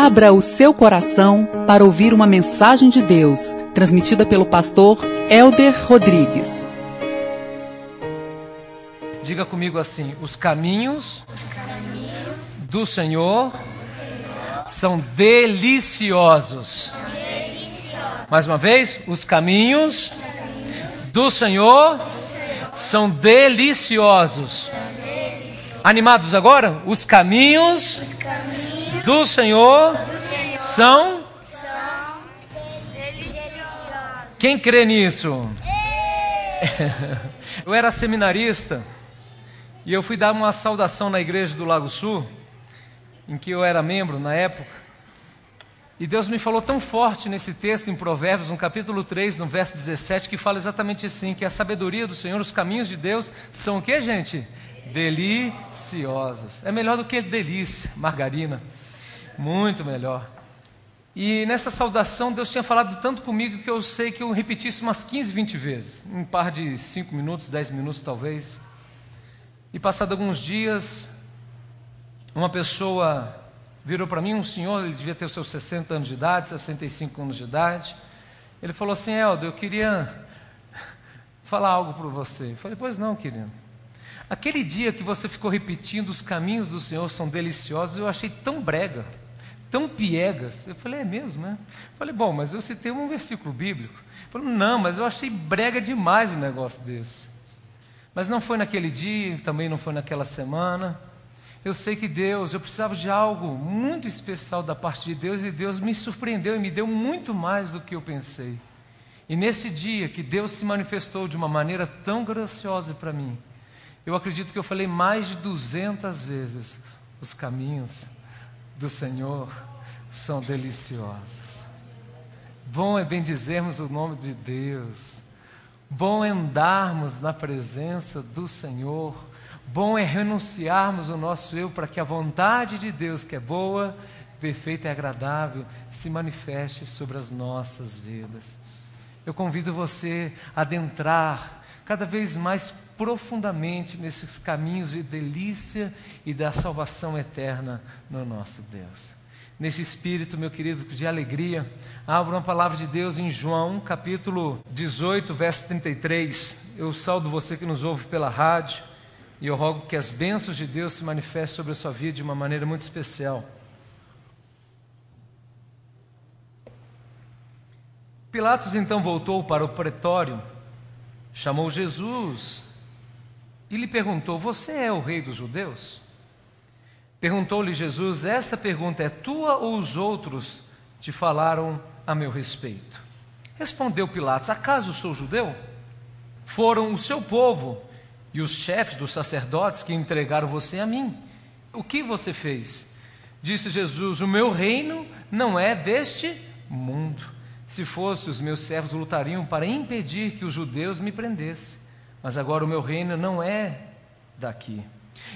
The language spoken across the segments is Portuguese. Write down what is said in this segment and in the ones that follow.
Abra o seu coração para ouvir uma mensagem de Deus, transmitida pelo pastor Elder Rodrigues. Diga comigo assim: os caminhos, do Senhor, são deliciosos. Mais uma vez, os caminhos, do Senhor, são deliciosos. Animados agora? Os caminhos, do Senhor, são. Quem crê nisso? Eu era seminarista e eu fui dar uma saudação na igreja do Lago Sul, em que eu era membro na época. E Deus me falou tão forte nesse texto em Provérbios, no capítulo 3, no verso 17, que fala exatamente assim: que a sabedoria do Senhor, os caminhos de Deus são o que, gente? Deliciosos. É melhor do que delícia, margarina. Muito melhor. E nessa saudação, Deus tinha falado tanto comigo que eu sei que eu repeti isso umas 15, 20 vezes, um par de 5 minutos, 10 minutos talvez. E passado alguns dias, uma pessoa virou para mim, um senhor, ele devia ter seus 60 anos de idade, 65 anos de idade. Ele falou assim: Eldo, eu queria falar algo para você. Eu falei: Pois não, querido. Aquele dia que você ficou repetindo os caminhos do Senhor são deliciosos, eu achei tão brega tão piegas. Eu falei, é mesmo, né? Falei, bom, mas eu citei um versículo bíblico. Falou, não, mas eu achei brega demais um negócio desse. Mas não foi naquele dia, também não foi naquela semana. Eu sei que Deus, eu precisava de algo muito especial da parte de Deus e Deus me surpreendeu e me deu muito mais do que eu pensei. E nesse dia que Deus se manifestou de uma maneira tão graciosa para mim, eu acredito que eu falei mais de 200 vezes os caminhos do Senhor são deliciosos. Bom é bendizermos o nome de Deus. Bom é andarmos na presença do Senhor. Bom é renunciarmos o nosso eu para que a vontade de Deus, que é boa, perfeita e agradável, se manifeste sobre as nossas vidas. Eu convido você a adentrar cada vez mais profundamente nesses caminhos de delícia e da salvação eterna no nosso Deus. Nesse espírito, meu querido, de alegria, abro uma palavra de Deus em João, capítulo 18, verso 33. Eu saldo você que nos ouve pela rádio e eu rogo que as bênçãos de Deus se manifestem sobre a sua vida de uma maneira muito especial. Pilatos então voltou para o pretório, chamou Jesus e lhe perguntou: Você é o rei dos judeus? Perguntou-lhe Jesus: Esta pergunta é tua ou os outros te falaram a meu respeito? Respondeu Pilatos: Acaso sou judeu? Foram o seu povo e os chefes dos sacerdotes que entregaram você a mim. O que você fez? Disse Jesus: O meu reino não é deste mundo. Se fosse, os meus servos lutariam para impedir que os judeus me prendessem mas agora o meu reino não é daqui.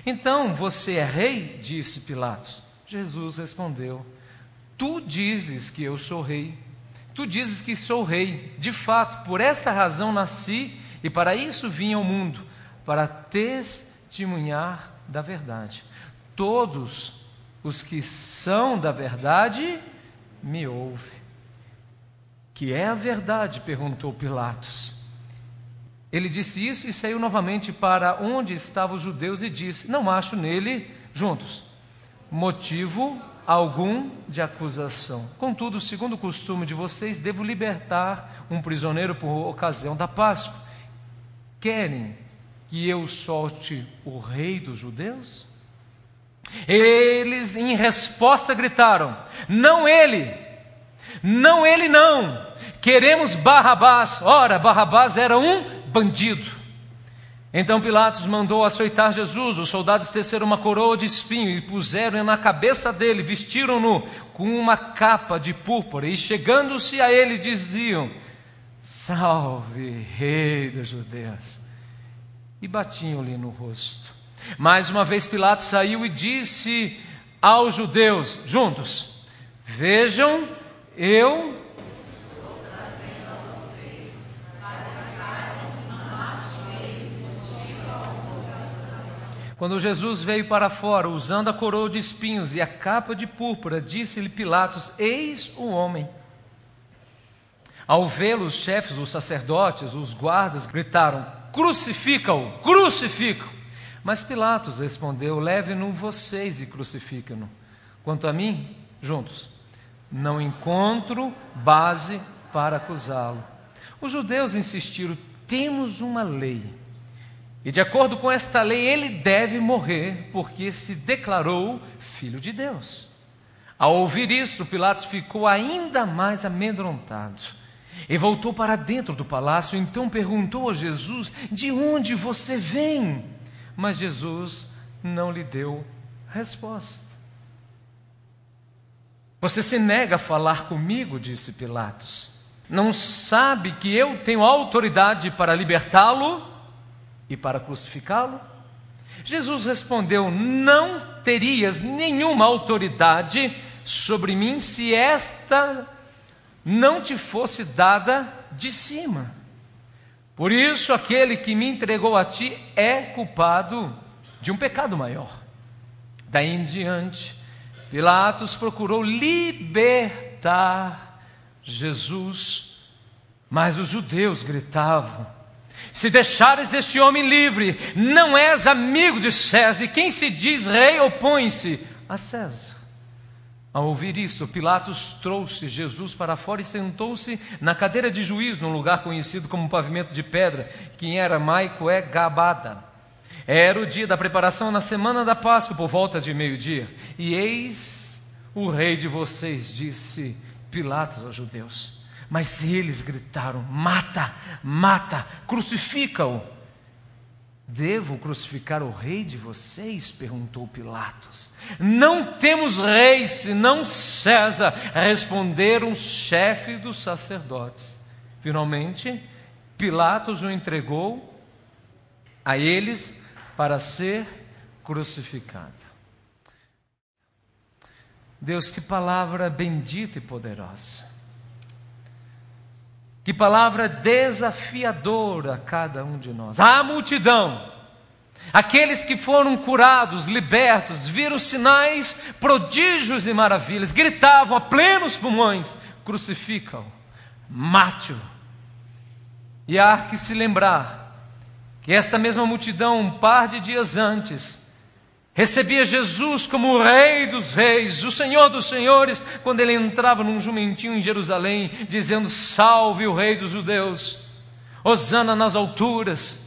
Então você é rei? disse Pilatos. Jesus respondeu: Tu dizes que eu sou rei. Tu dizes que sou rei. De fato, por esta razão nasci e para isso vim ao mundo para testemunhar da verdade. Todos os que são da verdade me ouvem. Que é a verdade? perguntou Pilatos. Ele disse isso e saiu novamente para onde estavam os judeus e disse: Não acho nele, juntos, motivo algum de acusação. Contudo, segundo o costume de vocês, devo libertar um prisioneiro por ocasião da Páscoa. Querem que eu solte o rei dos judeus? Eles, em resposta, gritaram: Não ele! Não ele não! Queremos Barrabás. Ora, Barrabás era um bandido. Então Pilatos mandou açoitar Jesus. Os soldados teceram uma coroa de espinho e puseram na cabeça dele, vestiram-no com uma capa de púrpura e, chegando-se a ele, diziam: Salve, Rei dos Judeus! E batiam-lhe no rosto. Mais uma vez Pilatos saiu e disse aos judeus, juntos: Vejam, eu Quando Jesus veio para fora, usando a coroa de espinhos e a capa de púrpura, disse-lhe Pilatos: Eis o homem. Ao vê-lo, os chefes, os sacerdotes, os guardas gritaram: Crucifica-o, crucifica-o. Mas Pilatos respondeu: Leve-no vocês e crucifiquem-no. Quanto a mim, juntos, não encontro base para acusá-lo. Os judeus insistiram: temos uma lei. E de acordo com esta lei, ele deve morrer, porque se declarou filho de Deus. Ao ouvir isso, Pilatos ficou ainda mais amedrontado e voltou para dentro do palácio. Então perguntou a Jesus: De onde você vem? Mas Jesus não lhe deu resposta. Você se nega a falar comigo, disse Pilatos. Não sabe que eu tenho autoridade para libertá-lo e para crucificá-lo? Jesus respondeu: Não terias nenhuma autoridade sobre mim se esta não te fosse dada de cima. Por isso, aquele que me entregou a ti é culpado de um pecado maior. Daí em diante, Pilatos procurou libertar Jesus, mas os judeus gritavam: Se deixares este homem livre, não és amigo de César, e quem se diz rei opõe-se a César. Ao ouvir isso, Pilatos trouxe Jesus para fora e sentou-se na cadeira de juiz, num lugar conhecido como pavimento de pedra, que em aramaico é Gabada. Era o dia da preparação na semana da Páscoa, por volta de meio-dia. E eis o rei de vocês, disse Pilatos aos judeus. Mas eles gritaram: Mata, mata, crucifica-o. Devo crucificar o rei de vocês? perguntou Pilatos. Não temos rei senão César, responderam os chefes dos sacerdotes. Finalmente, Pilatos o entregou a eles para ser crucificado. Deus, que palavra bendita e poderosa. Que palavra desafiadora a cada um de nós. A multidão, aqueles que foram curados, libertos, viram sinais, prodígios e maravilhas, gritavam a plenos pulmões: crucificam, mate-o. E há que se lembrar que esta mesma multidão, um par de dias antes, recebia Jesus como o Rei dos Reis, o Senhor dos Senhores, quando ele entrava num jumentinho em Jerusalém, dizendo: Salve o Rei dos Judeus, Hosana nas alturas.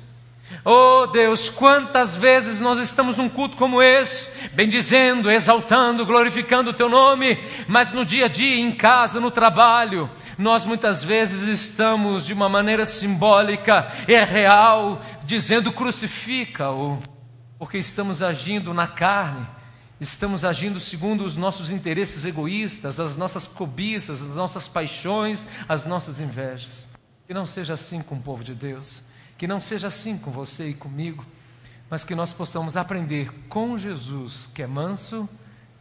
Oh Deus, quantas vezes nós estamos num culto como esse, bendizendo, exaltando, glorificando o Teu nome, mas no dia a dia, em casa, no trabalho, nós muitas vezes estamos de uma maneira simbólica e real, dizendo crucifica-o, porque estamos agindo na carne, estamos agindo segundo os nossos interesses egoístas, as nossas cobiças, as nossas paixões, as nossas invejas. Que não seja assim com o povo de Deus, que não seja assim com você e comigo, mas que nós possamos aprender com Jesus, que é manso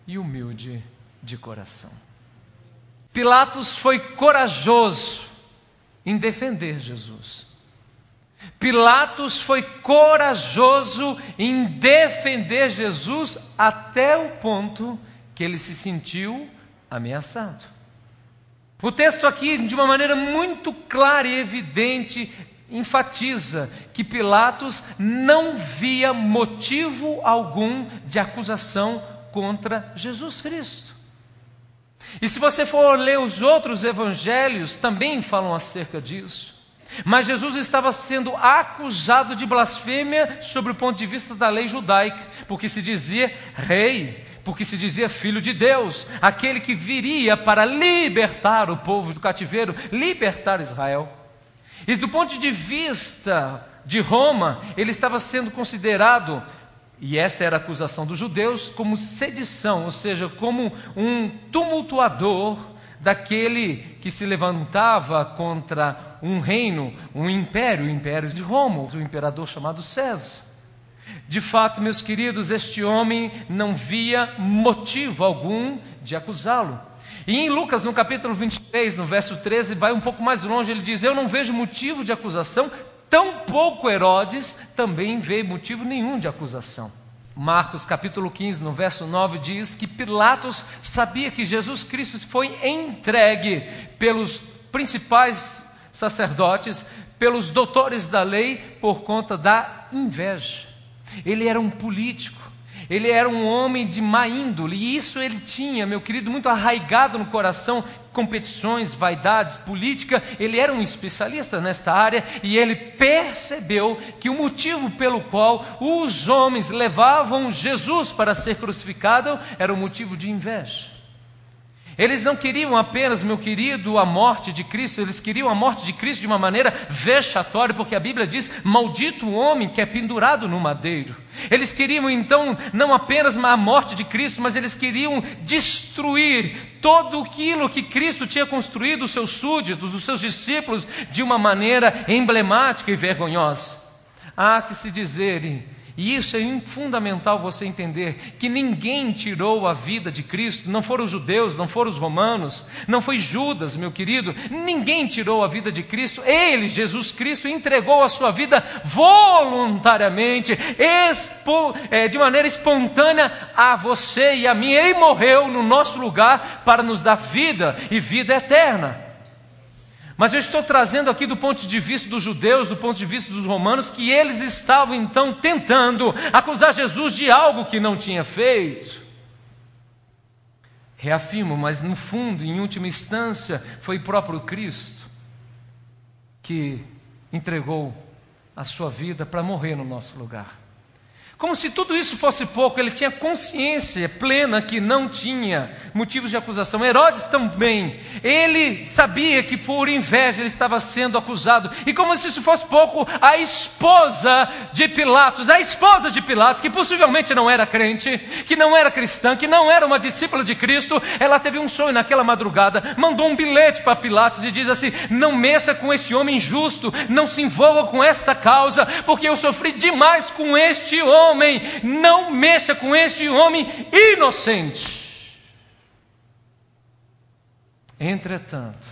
e humilde de coração. Pilatos foi corajoso em defender Jesus. Pilatos foi corajoso em defender Jesus até o ponto que ele se sentiu ameaçado. O texto aqui, de uma maneira muito clara e evidente, enfatiza que Pilatos não via motivo algum de acusação contra Jesus Cristo. E se você for ler os outros evangelhos, também falam acerca disso. Mas Jesus estava sendo acusado de blasfêmia sobre o ponto de vista da lei judaica, porque se dizia rei, porque se dizia filho de Deus, aquele que viria para libertar o povo do cativeiro, libertar Israel. E do ponto de vista de Roma, ele estava sendo considerado e essa era a acusação dos judeus como sedição, ou seja, como um tumultuador daquele que se levantava contra um reino, um império, o império de Roma, o imperador chamado César. De fato, meus queridos, este homem não via motivo algum de acusá-lo. E em Lucas, no capítulo 23, no verso 13, vai um pouco mais longe, ele diz: Eu não vejo motivo de acusação, Tampouco Herodes também vê motivo nenhum de acusação. Marcos capítulo 15, no verso 9, diz que Pilatos sabia que Jesus Cristo foi entregue pelos principais sacerdotes, pelos doutores da lei, por conta da inveja. Ele era um político. Ele era um homem de má índole, e isso ele tinha, meu querido, muito arraigado no coração, competições, vaidades, política. Ele era um especialista nesta área e ele percebeu que o motivo pelo qual os homens levavam Jesus para ser crucificado era o motivo de inveja. Eles não queriam apenas, meu querido, a morte de Cristo, eles queriam a morte de Cristo de uma maneira vexatória, porque a Bíblia diz: Maldito o homem que é pendurado no madeiro. Eles queriam então não apenas a morte de Cristo, mas eles queriam destruir todo aquilo que Cristo tinha construído, os seus súditos, os seus discípulos, de uma maneira emblemática e vergonhosa. Há que se dizer e isso é fundamental você entender que ninguém tirou a vida de Cristo, não foram os judeus, não foram os romanos, não foi Judas, meu querido, ninguém tirou a vida de Cristo, ele, Jesus Cristo, entregou a sua vida voluntariamente, expo, é, de maneira espontânea a você e a mim, ele morreu no nosso lugar para nos dar vida e vida eterna. Mas eu estou trazendo aqui do ponto de vista dos judeus, do ponto de vista dos romanos, que eles estavam então tentando acusar Jesus de algo que não tinha feito. Reafirmo, mas no fundo, em última instância, foi o próprio Cristo que entregou a sua vida para morrer no nosso lugar. Como se tudo isso fosse pouco, ele tinha consciência plena que não tinha motivos de acusação. Herodes também, ele sabia que por inveja ele estava sendo acusado. E como se isso fosse pouco, a esposa de Pilatos, a esposa de Pilatos, que possivelmente não era crente, que não era cristã, que não era uma discípula de Cristo, ela teve um sonho naquela madrugada, mandou um bilhete para Pilatos e diz assim: Não mexa com este homem justo, não se envolva com esta causa, porque eu sofri demais com este homem homem, não mexa com este homem inocente. Entretanto,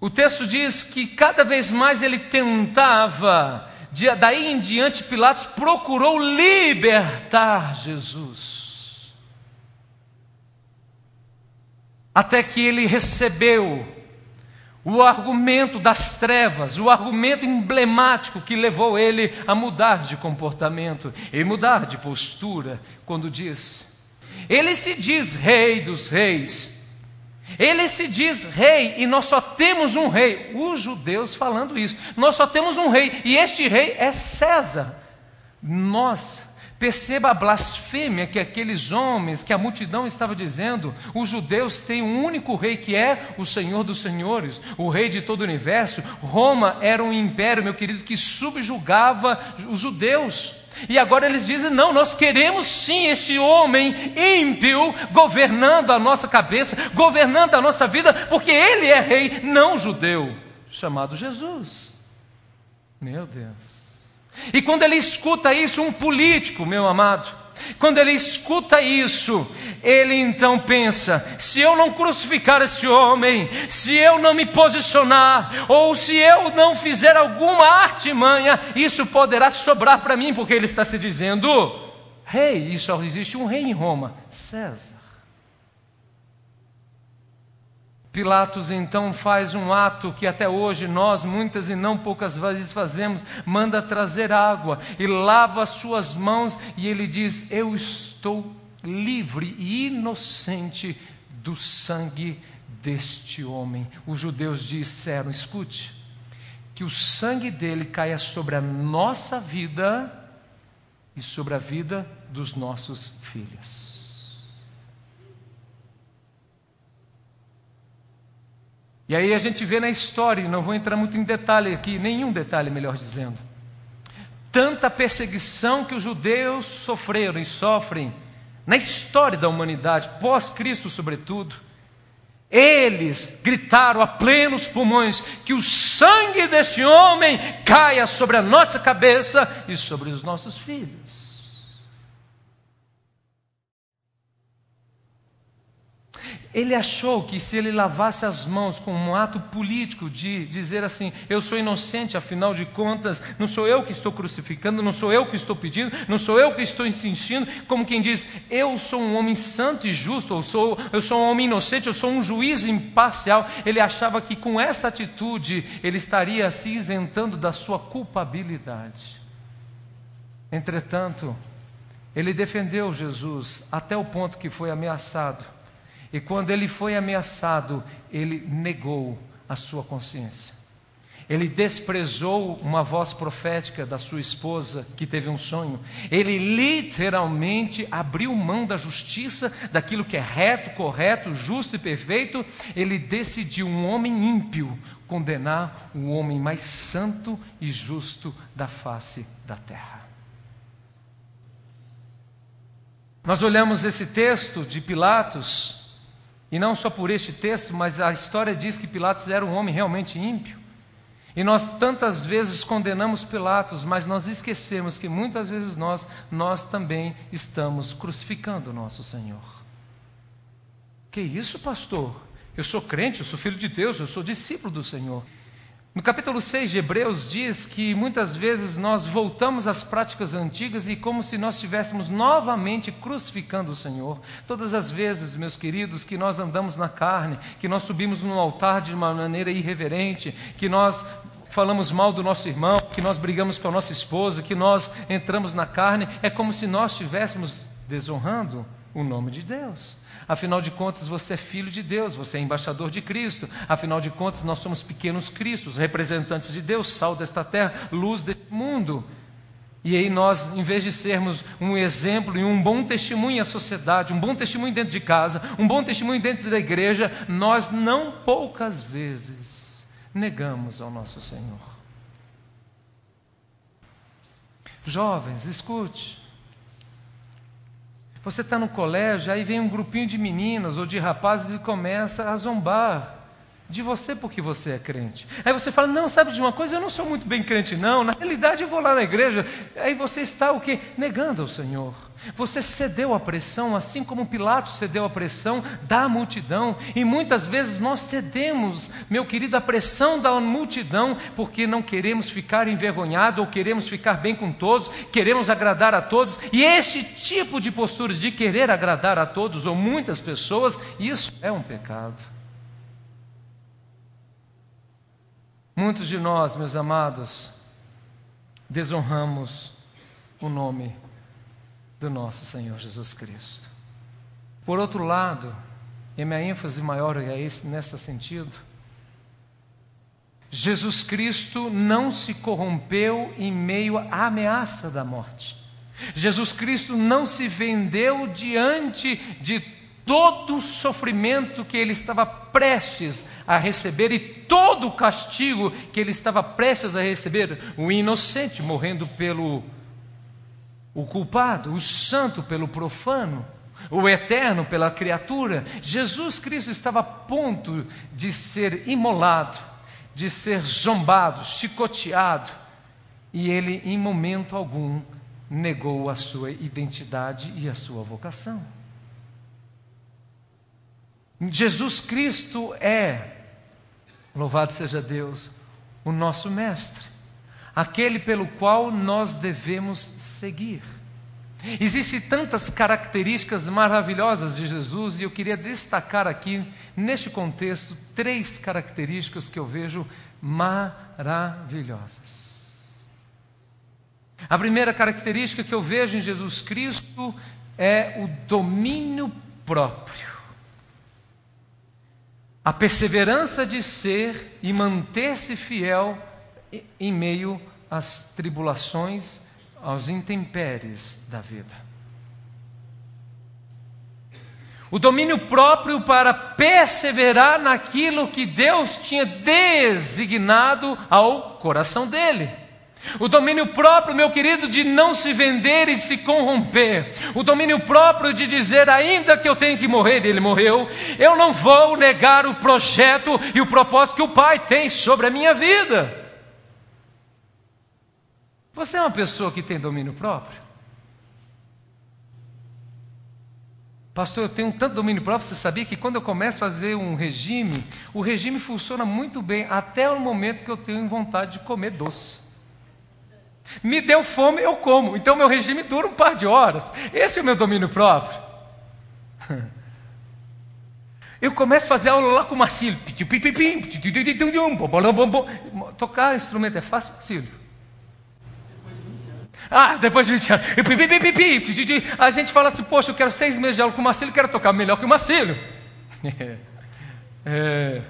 o texto diz que cada vez mais ele tentava, daí em diante, Pilatos procurou libertar Jesus. Até que ele recebeu o argumento das trevas, o argumento emblemático que levou ele a mudar de comportamento e mudar de postura, quando diz: Ele se diz rei dos reis, ele se diz rei e nós só temos um rei. Os judeus falando isso, nós só temos um rei e este rei é César. Nós Perceba a blasfêmia que aqueles homens, que a multidão estava dizendo. Os judeus têm um único rei que é o Senhor dos Senhores, o rei de todo o universo. Roma era um império, meu querido, que subjugava os judeus. E agora eles dizem: não, nós queremos sim este homem ímpio governando a nossa cabeça, governando a nossa vida, porque ele é rei não judeu, chamado Jesus. Meu Deus. E quando ele escuta isso, um político, meu amado, quando ele escuta isso, ele então pensa: se eu não crucificar esse homem, se eu não me posicionar, ou se eu não fizer alguma artimanha, isso poderá sobrar para mim, porque ele está se dizendo: rei, e só existe um rei em Roma, César. Pilatos então faz um ato que até hoje nós, muitas e não poucas vezes, fazemos: manda trazer água e lava as suas mãos, e ele diz: Eu estou livre e inocente do sangue deste homem. Os judeus disseram: escute, que o sangue dele caia sobre a nossa vida e sobre a vida dos nossos filhos. E aí a gente vê na história, não vou entrar muito em detalhe aqui, nenhum detalhe, melhor dizendo. Tanta perseguição que os judeus sofreram e sofrem na história da humanidade, pós-Cristo, sobretudo. Eles gritaram a plenos pulmões que o sangue deste homem caia sobre a nossa cabeça e sobre os nossos filhos. Ele achou que se ele lavasse as mãos com um ato político de dizer assim: eu sou inocente, afinal de contas, não sou eu que estou crucificando, não sou eu que estou pedindo, não sou eu que estou insistindo, como quem diz: eu sou um homem santo e justo, eu sou, eu sou um homem inocente, eu sou um juiz imparcial. Ele achava que com essa atitude ele estaria se isentando da sua culpabilidade. Entretanto, ele defendeu Jesus até o ponto que foi ameaçado e quando ele foi ameaçado, ele negou a sua consciência. Ele desprezou uma voz profética da sua esposa que teve um sonho. Ele literalmente abriu mão da justiça, daquilo que é reto, correto, justo e perfeito. Ele decidiu, um homem ímpio, condenar o homem mais santo e justo da face da terra. Nós olhamos esse texto de Pilatos e não só por este texto, mas a história diz que Pilatos era um homem realmente ímpio. E nós tantas vezes condenamos Pilatos, mas nós esquecemos que muitas vezes nós, nós também estamos crucificando o nosso Senhor. Que isso, pastor? Eu sou crente, eu sou filho de Deus, eu sou discípulo do Senhor. No capítulo 6 de Hebreus diz que muitas vezes nós voltamos às práticas antigas e como se nós estivéssemos novamente crucificando o Senhor. Todas as vezes, meus queridos, que nós andamos na carne, que nós subimos no altar de uma maneira irreverente, que nós falamos mal do nosso irmão, que nós brigamos com a nossa esposa, que nós entramos na carne, é como se nós estivéssemos desonrando o nome de Deus. Afinal de contas, você é filho de Deus, você é embaixador de Cristo. Afinal de contas, nós somos pequenos cristos, representantes de Deus, sal desta terra, luz deste mundo. E aí nós, em vez de sermos um exemplo e um bom testemunho à sociedade, um bom testemunho dentro de casa, um bom testemunho dentro da igreja, nós não poucas vezes negamos ao nosso Senhor. Jovens, escute. Você está no colégio, aí vem um grupinho de meninas ou de rapazes e começa a zombar de você porque você é crente. Aí você fala: "Não, sabe de uma coisa, eu não sou muito bem crente não. Na realidade eu vou lá na igreja". Aí você está o quê? Negando ao Senhor. Você cedeu à pressão, assim como Pilatos cedeu à pressão da multidão. E muitas vezes nós cedemos, meu querido, à pressão da multidão, porque não queremos ficar envergonhados ou queremos ficar bem com todos, queremos agradar a todos. E este tipo de postura de querer agradar a todos ou muitas pessoas, isso é um pecado. Muitos de nós, meus amados, desonramos o nome do nosso Senhor Jesus Cristo. Por outro lado, e minha ênfase maior é esse, nesse sentido, Jesus Cristo não se corrompeu em meio à ameaça da morte. Jesus Cristo não se vendeu diante de todo o sofrimento que ele estava prestes a receber e todo o castigo que ele estava prestes a receber, o inocente morrendo pelo o culpado, o santo pelo profano, o eterno pela criatura. Jesus Cristo estava a ponto de ser imolado, de ser zombado, chicoteado, e ele, em momento algum, negou a sua identidade e a sua vocação. Jesus Cristo é, louvado seja Deus, o nosso Mestre aquele pelo qual nós devemos seguir. Existem tantas características maravilhosas de Jesus e eu queria destacar aqui, neste contexto, três características que eu vejo maravilhosas. A primeira característica que eu vejo em Jesus Cristo é o domínio próprio. A perseverança de ser e manter-se fiel em meio às tribulações, aos intempéries da vida. O domínio próprio para perseverar naquilo que Deus tinha designado ao coração dele. O domínio próprio, meu querido, de não se vender e se corromper. O domínio próprio de dizer, ainda que eu tenha que morrer, ele morreu, eu não vou negar o projeto e o propósito que o Pai tem sobre a minha vida. Você é uma pessoa que tem domínio próprio? Pastor, eu tenho tanto domínio próprio, você sabia que quando eu começo a fazer um regime, o regime funciona muito bem até o momento que eu tenho vontade de comer doce. Me deu fome, eu como. Então meu regime dura um par de horas. Esse é o meu domínio próprio. Eu começo a fazer aula lá com o Marcílio. Tocar instrumento é fácil, Marcílio? Ah, depois de 20 anos. A gente fala assim, poxa, eu quero seis meses de aula com o Marcílio, quero tocar melhor que o Marcílio. É.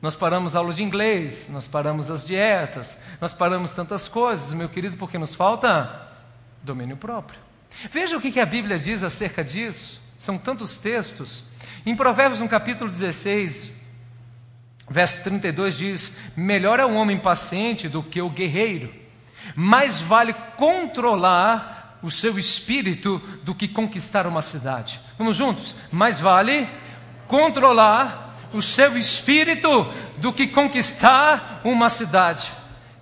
Nós paramos aulas de inglês, nós paramos as dietas, nós paramos tantas coisas, meu querido, porque nos falta domínio próprio. Veja o que a Bíblia diz acerca disso. São tantos textos. Em Provérbios, no capítulo 16, verso 32, diz: Melhor é o homem paciente do que o guerreiro, mais vale controlar o seu espírito do que conquistar uma cidade. Vamos juntos? Mais vale controlar o seu espírito do que conquistar uma cidade.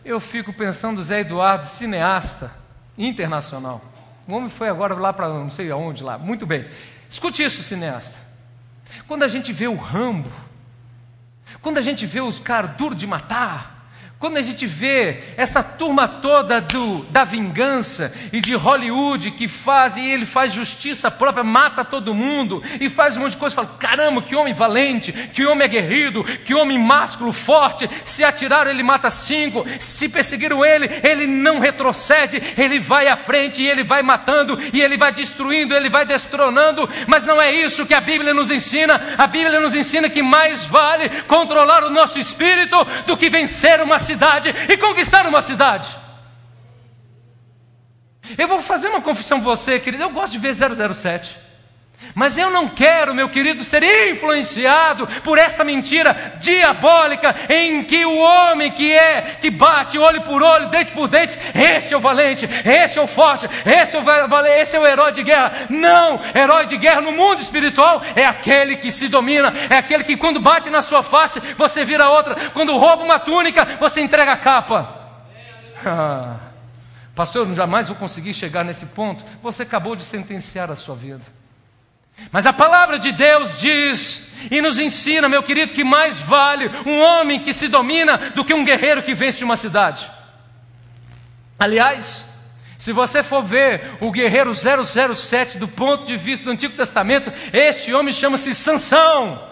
Eu fico pensando, Zé Eduardo, cineasta internacional. O homem foi agora lá para não sei aonde lá. Muito bem. Escute isso, cineasta. Quando a gente vê o Rambo, quando a gente vê os caras duros de matar, quando a gente vê essa turma toda do, da vingança e de Hollywood que faz, e ele faz justiça própria, mata todo mundo e faz um monte de coisa, fala: caramba, que homem valente, que homem aguerrido, que homem másculo, forte. Se atiraram, ele mata cinco. Se perseguiram ele, ele não retrocede, ele vai à frente e ele vai matando e ele vai destruindo, ele vai destronando. Mas não é isso que a Bíblia nos ensina. A Bíblia nos ensina que mais vale controlar o nosso espírito do que vencer uma cidade e conquistar uma cidade. Eu vou fazer uma confissão para você, querido. Eu gosto de ver 007. Mas eu não quero, meu querido, ser influenciado por essa mentira diabólica em que o homem que é, que bate olho por olho, dente por dente, este é o valente, este é o forte, este é o, esse é o herói de guerra. Não, herói de guerra no mundo espiritual é aquele que se domina, é aquele que quando bate na sua face, você vira outra, quando rouba uma túnica, você entrega a capa. Ah, pastor, eu jamais vou conseguir chegar nesse ponto. Você acabou de sentenciar a sua vida. Mas a palavra de Deus diz e nos ensina, meu querido, que mais vale um homem que se domina do que um guerreiro que vence uma cidade. Aliás, se você for ver o guerreiro 007 do ponto de vista do Antigo Testamento, este homem chama-se Sansão.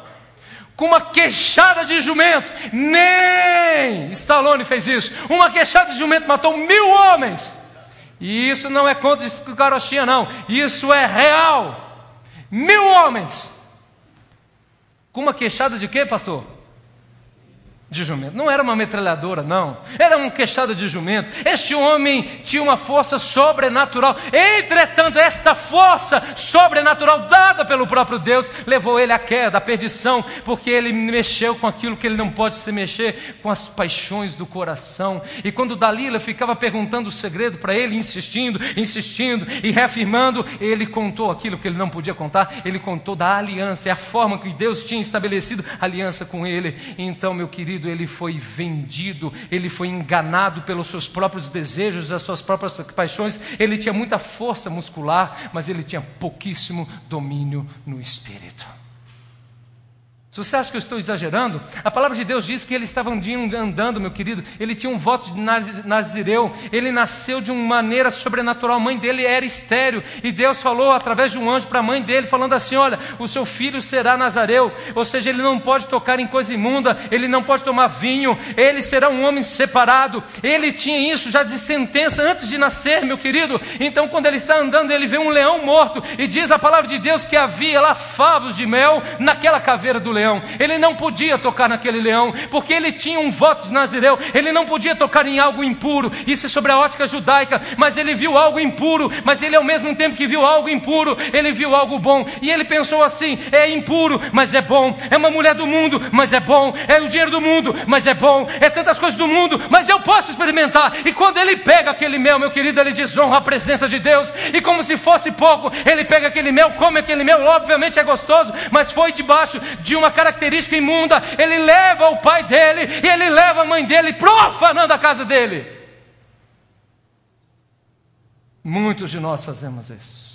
Com uma queixada de jumento, nem Stallone fez isso. Uma queixada de jumento matou mil homens. E isso não é conto de carochinha, não. Isso é real. Mil homens. Com uma queixada de quê, pastor? De jumento. Não era uma metralhadora, não. Era um queixado de jumento. Este homem tinha uma força sobrenatural. Entretanto, esta força sobrenatural dada pelo próprio Deus levou ele à queda, à perdição, porque ele mexeu com aquilo que ele não pode se mexer, com as paixões do coração. E quando Dalila ficava perguntando o segredo para ele, insistindo, insistindo e reafirmando, ele contou aquilo que ele não podia contar. Ele contou da aliança, é a forma que Deus tinha estabelecido aliança com ele. Então, meu querido, querido, ele foi vendido, ele foi enganado pelos seus próprios desejos, as suas próprias paixões. Ele tinha muita força muscular, mas ele tinha pouquíssimo domínio no espírito. Se você acha que eu estou exagerando, a palavra de Deus diz que ele estava um dia andando, meu querido, ele tinha um voto de Nazireu, ele nasceu de uma maneira sobrenatural, a mãe dele era estéreo, e Deus falou através de um anjo para a mãe dele, falando assim: Olha, o seu filho será Nazareu, ou seja, ele não pode tocar em coisa imunda, ele não pode tomar vinho, ele será um homem separado. Ele tinha isso já de sentença antes de nascer, meu querido. Então, quando ele está andando, ele vê um leão morto, e diz a palavra de Deus que havia lá favos de mel naquela caveira do leão leão. Ele não podia tocar naquele leão, porque ele tinha um voto de Nazireu. Ele não podia tocar em algo impuro. Isso é sobre a ótica judaica. Mas ele viu algo impuro. Mas ele, ao mesmo tempo que viu algo impuro, ele viu algo bom. E ele pensou assim: é impuro, mas é bom. É uma mulher do mundo, mas é bom. É o dinheiro do mundo, mas é bom. É tantas coisas do mundo, mas eu posso experimentar. E quando ele pega aquele mel, meu querido, ele desonra a presença de Deus. E como se fosse pouco, ele pega aquele mel, come aquele mel. Obviamente é gostoso, mas foi debaixo de uma característica imunda, ele leva o pai dele e ele leva a mãe dele, profanando a casa dele. Muitos de nós fazemos isso.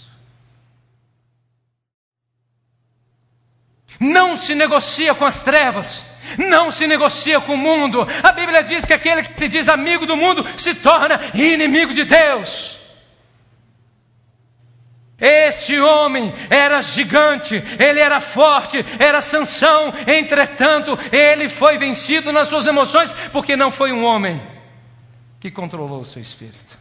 Não se negocia com as trevas. Não se negocia com o mundo. A Bíblia diz que aquele que se diz amigo do mundo se torna inimigo de Deus. Este homem era gigante, ele era forte, era Sansão, entretanto, ele foi vencido nas suas emoções, porque não foi um homem que controlou o seu espírito.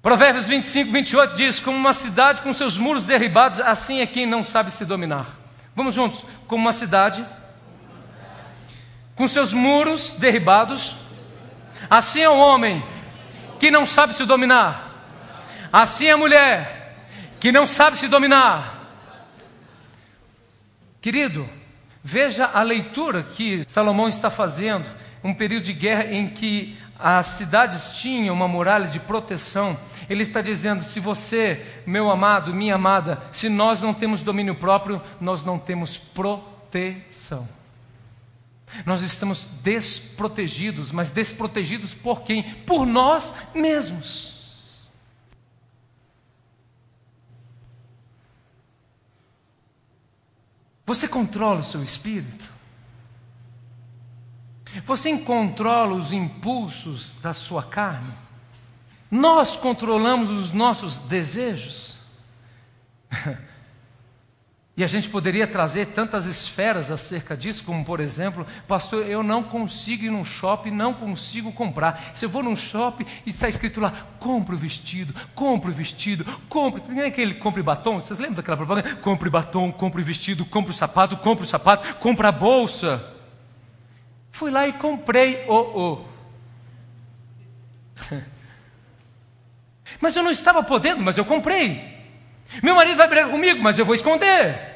Provérbios 25, 28 diz: Como uma cidade com seus muros derribados, assim é quem não sabe se dominar. Vamos juntos, como uma cidade com seus muros derribados, assim é o homem que não sabe se dominar. Assim é a mulher que não sabe se dominar. Querido, veja a leitura que Salomão está fazendo, um período de guerra em que as cidades tinham uma muralha de proteção. Ele está dizendo: se você, meu amado, minha amada, se nós não temos domínio próprio, nós não temos proteção. Nós estamos desprotegidos, mas desprotegidos por quem? Por nós mesmos. Você controla o seu espírito? Você controla os impulsos da sua carne? Nós controlamos os nossos desejos? E a gente poderia trazer tantas esferas acerca disso, como por exemplo, pastor, eu não consigo ir num shopping, não consigo comprar. Se eu vou num shopping e está escrito lá, compre o vestido, compre o vestido, compre. Tem aquele compre batom, vocês lembram daquela propaganda? Compre batom, compre vestido, compre o sapato, compre o sapato, compre a bolsa. Fui lá e comprei. Oh, oh. mas eu não estava podendo, mas eu comprei. Meu marido vai brigar comigo, mas eu vou esconder.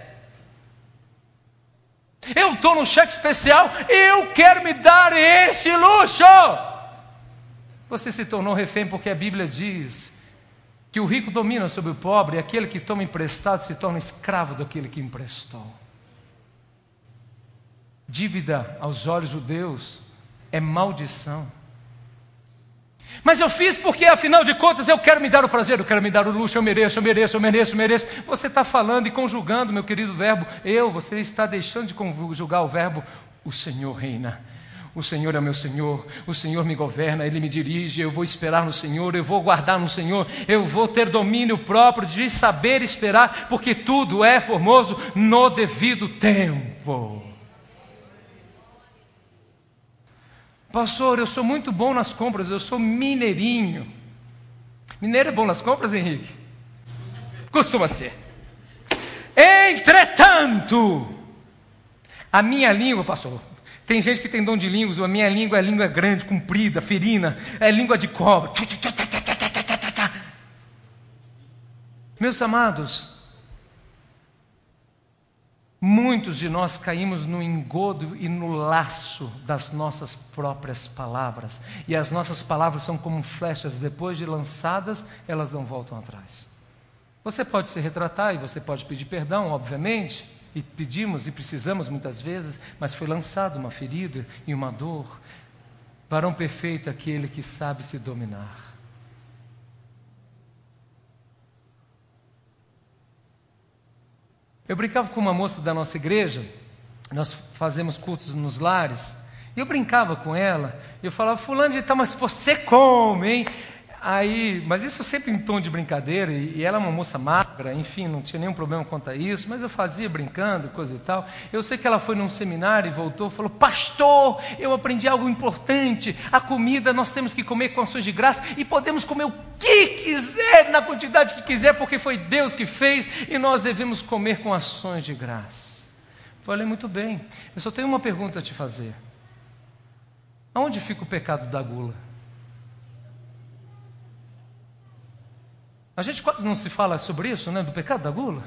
Eu estou no cheque especial, eu quero me dar esse luxo. Você se tornou refém porque a Bíblia diz que o rico domina sobre o pobre e aquele que toma emprestado se torna escravo daquele que emprestou. Dívida aos olhos judeus é maldição. Mas eu fiz porque, afinal de contas, eu quero me dar o prazer, eu quero me dar o luxo, eu mereço, eu mereço, eu mereço, eu mereço. Você está falando e conjugando, meu querido verbo, eu, você está deixando de conjugar o verbo, o Senhor reina. O Senhor é meu Senhor, o Senhor me governa, Ele me dirige, eu vou esperar no Senhor, eu vou guardar no Senhor, eu vou ter domínio próprio de saber esperar, porque tudo é formoso no devido tempo. Pastor, eu sou muito bom nas compras, eu sou mineirinho. Mineiro é bom nas compras, Henrique? Costuma ser. Entretanto, a minha língua, pastor, tem gente que tem dom de línguas, a minha língua é língua grande, comprida, ferina, é língua de cobra. Meus amados, Muitos de nós caímos no engodo e no laço das nossas próprias palavras. E as nossas palavras são como flechas, depois de lançadas, elas não voltam atrás. Você pode se retratar e você pode pedir perdão, obviamente, e pedimos e precisamos muitas vezes, mas foi lançada uma ferida e uma dor. Para um perfeito aquele que sabe se dominar. Eu brincava com uma moça da nossa igreja, nós fazemos cultos nos lares, e eu brincava com ela, e eu falava, fulano de tal, mas você come, hein? Aí, mas isso sempre em tom de brincadeira, e, ela é uma moça magra, enfim, não tinha nenhum problema quanto a isso, mas eu fazia brincando, coisa e tal. Eu sei que ela foi num seminário e voltou falou: Pastor, eu aprendi algo importante. A comida nós temos que comer com ações de graça e podemos comer o que quiser, na quantidade que quiser, porque foi Deus que fez e nós devemos comer com ações de graça. Falei, muito bem, eu só tenho uma pergunta a te fazer: Aonde fica o pecado da gula? A gente quase não se fala sobre isso, né, do pecado da gula.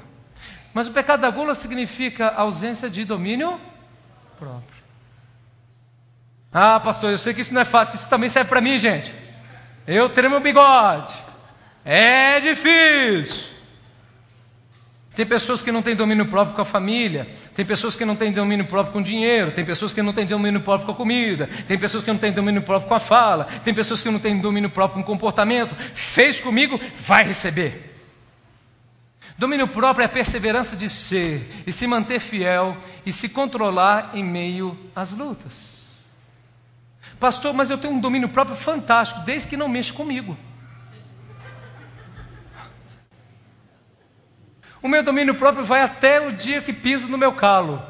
Mas o pecado da gula significa ausência de domínio próprio. Ah, pastor, eu sei que isso não é fácil, isso também serve para mim, gente. Eu tremo o bigode. É difícil. Tem pessoas que não têm domínio próprio com a família, tem pessoas que não têm domínio próprio com o dinheiro, tem pessoas que não têm domínio próprio com a comida, tem pessoas que não têm domínio próprio com a fala, tem pessoas que não têm domínio próprio com o comportamento. Fez comigo, vai receber. Domínio próprio é a perseverança de ser e se manter fiel e se controlar em meio às lutas. Pastor, mas eu tenho um domínio próprio fantástico, desde que não mexa comigo. O meu domínio próprio vai até o dia que piso no meu calo.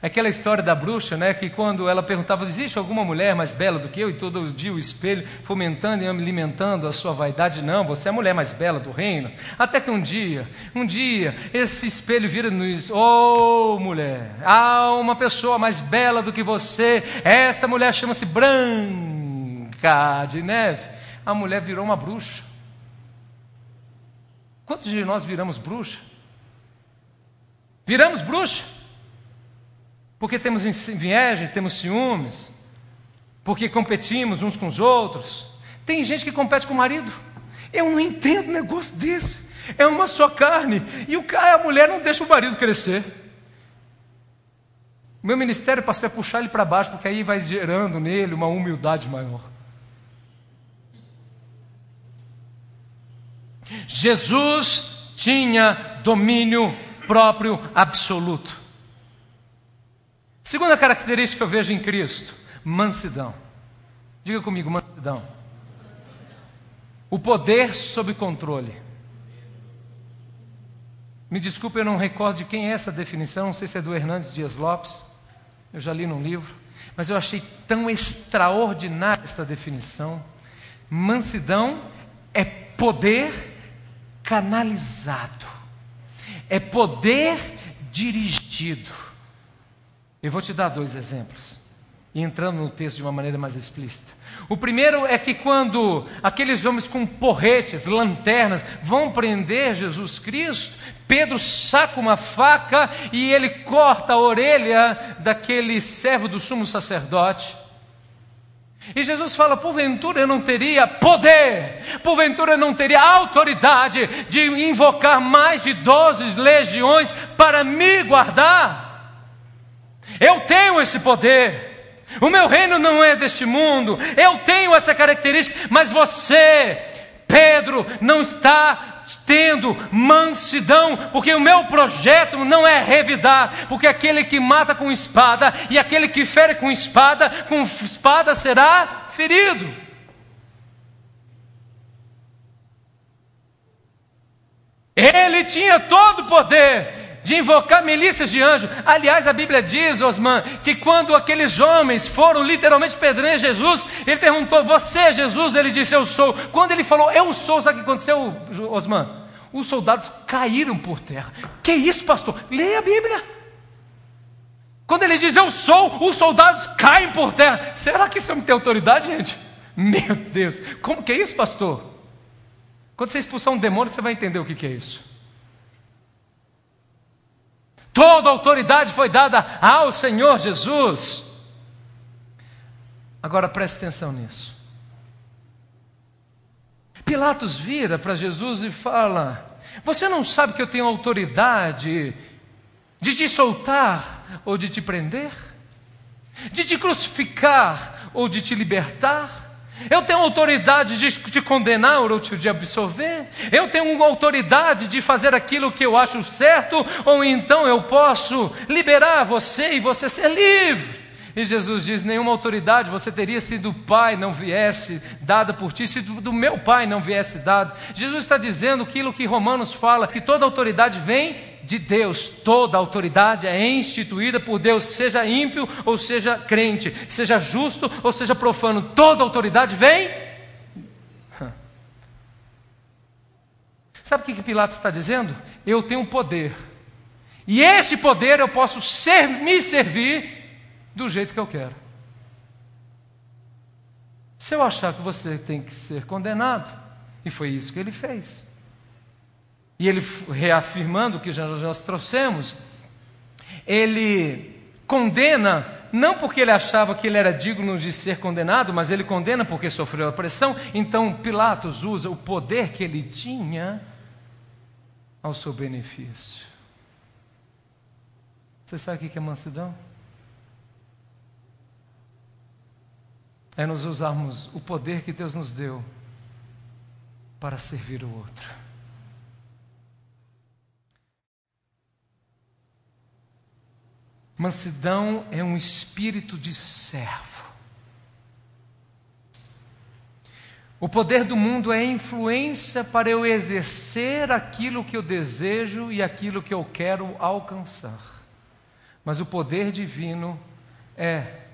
Aquela história da bruxa, né, que quando ela perguntava, existe alguma mulher mais bela do que eu? E todo dia o espelho fomentando e alimentando a sua vaidade. Não, você é a mulher mais bela do reino. Até que um dia, um dia, esse espelho vira nos, oh mulher, há uma pessoa mais bela do que você. Essa mulher chama-se Branca de Neve. A mulher virou uma bruxa. Quantos de nós viramos bruxa? Viramos bruxa? Porque temos inveja, temos ciúmes, porque competimos uns com os outros. Tem gente que compete com o marido. Eu não entendo negócio desse. É uma só carne. E o cara, a mulher não deixa o marido crescer. Meu ministério, pastor, é puxar ele para baixo, porque aí vai gerando nele uma humildade maior. Jesus tinha domínio próprio absoluto. Segunda característica que eu vejo em Cristo: mansidão. Diga comigo, mansidão. O poder sob controle. Me desculpe, eu não recordo de quem é essa definição, não sei se é do Hernandes Dias Lopes, eu já li num livro, mas eu achei tão extraordinária esta definição. Mansidão é poder canalizado, é poder dirigido. Eu vou te dar dois exemplos, entrando no texto de uma maneira mais explícita. O primeiro é que quando aqueles homens com porretes, lanternas, vão prender Jesus Cristo, Pedro saca uma faca e ele corta a orelha daquele servo do sumo sacerdote. E Jesus fala: porventura eu não teria poder, porventura eu não teria autoridade de invocar mais de doze legiões para me guardar. Eu tenho esse poder. O meu reino não é deste mundo. Eu tenho essa característica, mas você, Pedro, não está tendo mansidão, porque o meu projeto não é revidar, porque aquele que mata com espada e aquele que fere com espada, com espada será ferido. Ele tinha todo o poder de invocar milícias de anjos. Aliás, a Bíblia diz, Osman, que quando aqueles homens foram literalmente pedrinhar Jesus, ele perguntou: Você é Jesus? Ele disse: Eu sou. Quando ele falou: Eu sou, sabe o que aconteceu, Osman? Os soldados caíram por terra. Que isso, pastor? Leia a Bíblia. Quando ele diz eu sou, os soldados caem por terra. Será que isso me tem autoridade, gente? Meu Deus, como que é isso, pastor? Quando você expulsar um demônio, você vai entender o que, que é isso. Toda autoridade foi dada ao Senhor Jesus. Agora preste atenção nisso. Pilatos vira para Jesus e fala: Você não sabe que eu tenho autoridade de te soltar ou de te prender? De te crucificar ou de te libertar? Eu tenho autoridade de te condenar ou de absolver? Eu tenho autoridade de fazer aquilo que eu acho certo? Ou então eu posso liberar você e você ser livre? E Jesus diz: nenhuma autoridade você teria se do Pai não viesse dada por ti, se do, meu Pai não viesse dado. Jesus está dizendo aquilo que Romanos fala: que toda autoridade vem de Deus, toda autoridade é instituída por Deus, seja ímpio ou seja crente, seja justo ou seja profano, toda autoridade vem. Sabe o que Pilatos está dizendo? Eu tenho poder, e esse poder eu posso ser, me servir do jeito que eu quero. Se eu achar que você tem que ser condenado, e foi isso que ele fez. E ele, reafirmando o que já nós trouxemos, ele condena, não porque ele achava que ele era digno de ser condenado, mas ele condena porque sofreu a pressão. Então Pilatos usa o poder que ele tinha ao seu benefício. Você sabe o que é mansidão? é nos usarmos o poder que Deus nos deu para servir o outro. Mansidão é um espírito de servo. O poder do mundo é influência para eu exercer aquilo que eu desejo e aquilo que eu quero alcançar. Mas o poder divino é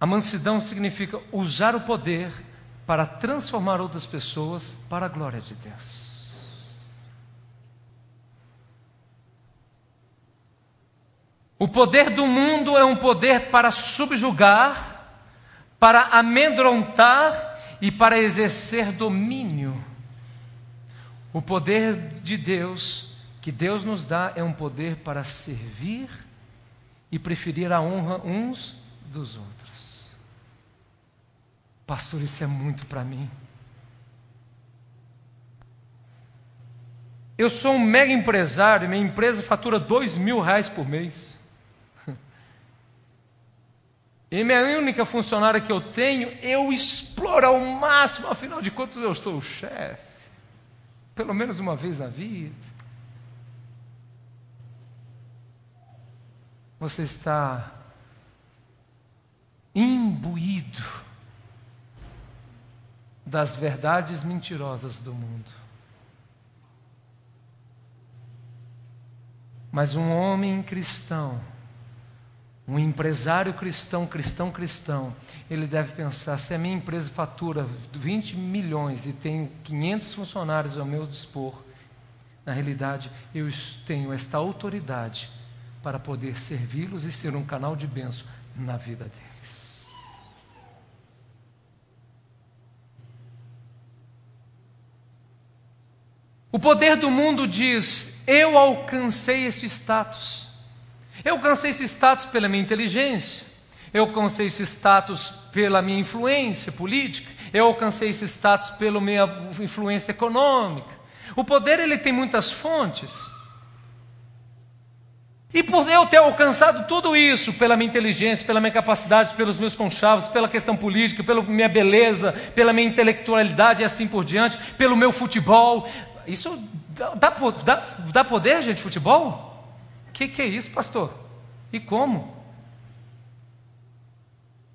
a mansidão significa usar o poder para transformar outras pessoas para a glória de Deus. O poder do mundo é um poder para subjugar, para amedrontar e para exercer domínio. O poder de Deus, que Deus nos dá, é um poder para servir e preferir a honra uns dos outros. Pastor, isso é muito para mim. Eu sou um mega empresário, minha empresa fatura dois mil reais por mês. E minha única funcionária que eu tenho, eu exploro ao máximo, afinal de contas eu sou o chefe. Pelo menos uma vez na vida. Você está imbuído das verdades mentirosas do mundo. Mas um homem cristão, um empresário cristão, cristão, cristão, ele deve pensar: se a minha empresa fatura 20 milhões e tenho 500 funcionários ao meu dispor, na realidade eu tenho esta autoridade para poder servi-los e ser um canal de bênção na vida deles. O poder do mundo diz: eu alcancei esse status. Eu alcancei esse status pela minha inteligência, eu alcancei esse status pela minha influência política, eu alcancei esse status pela minha influência econômica. O poder ele tem muitas fontes. E por eu ter alcançado tudo isso pela minha inteligência, pela minha capacidade, pelos meus conchavos, pela questão política, pela minha beleza, pela minha intelectualidade e assim por diante, pelo meu futebol, isso dá, dá, dá poder, gente, futebol? que, que é isso, pastor? E como?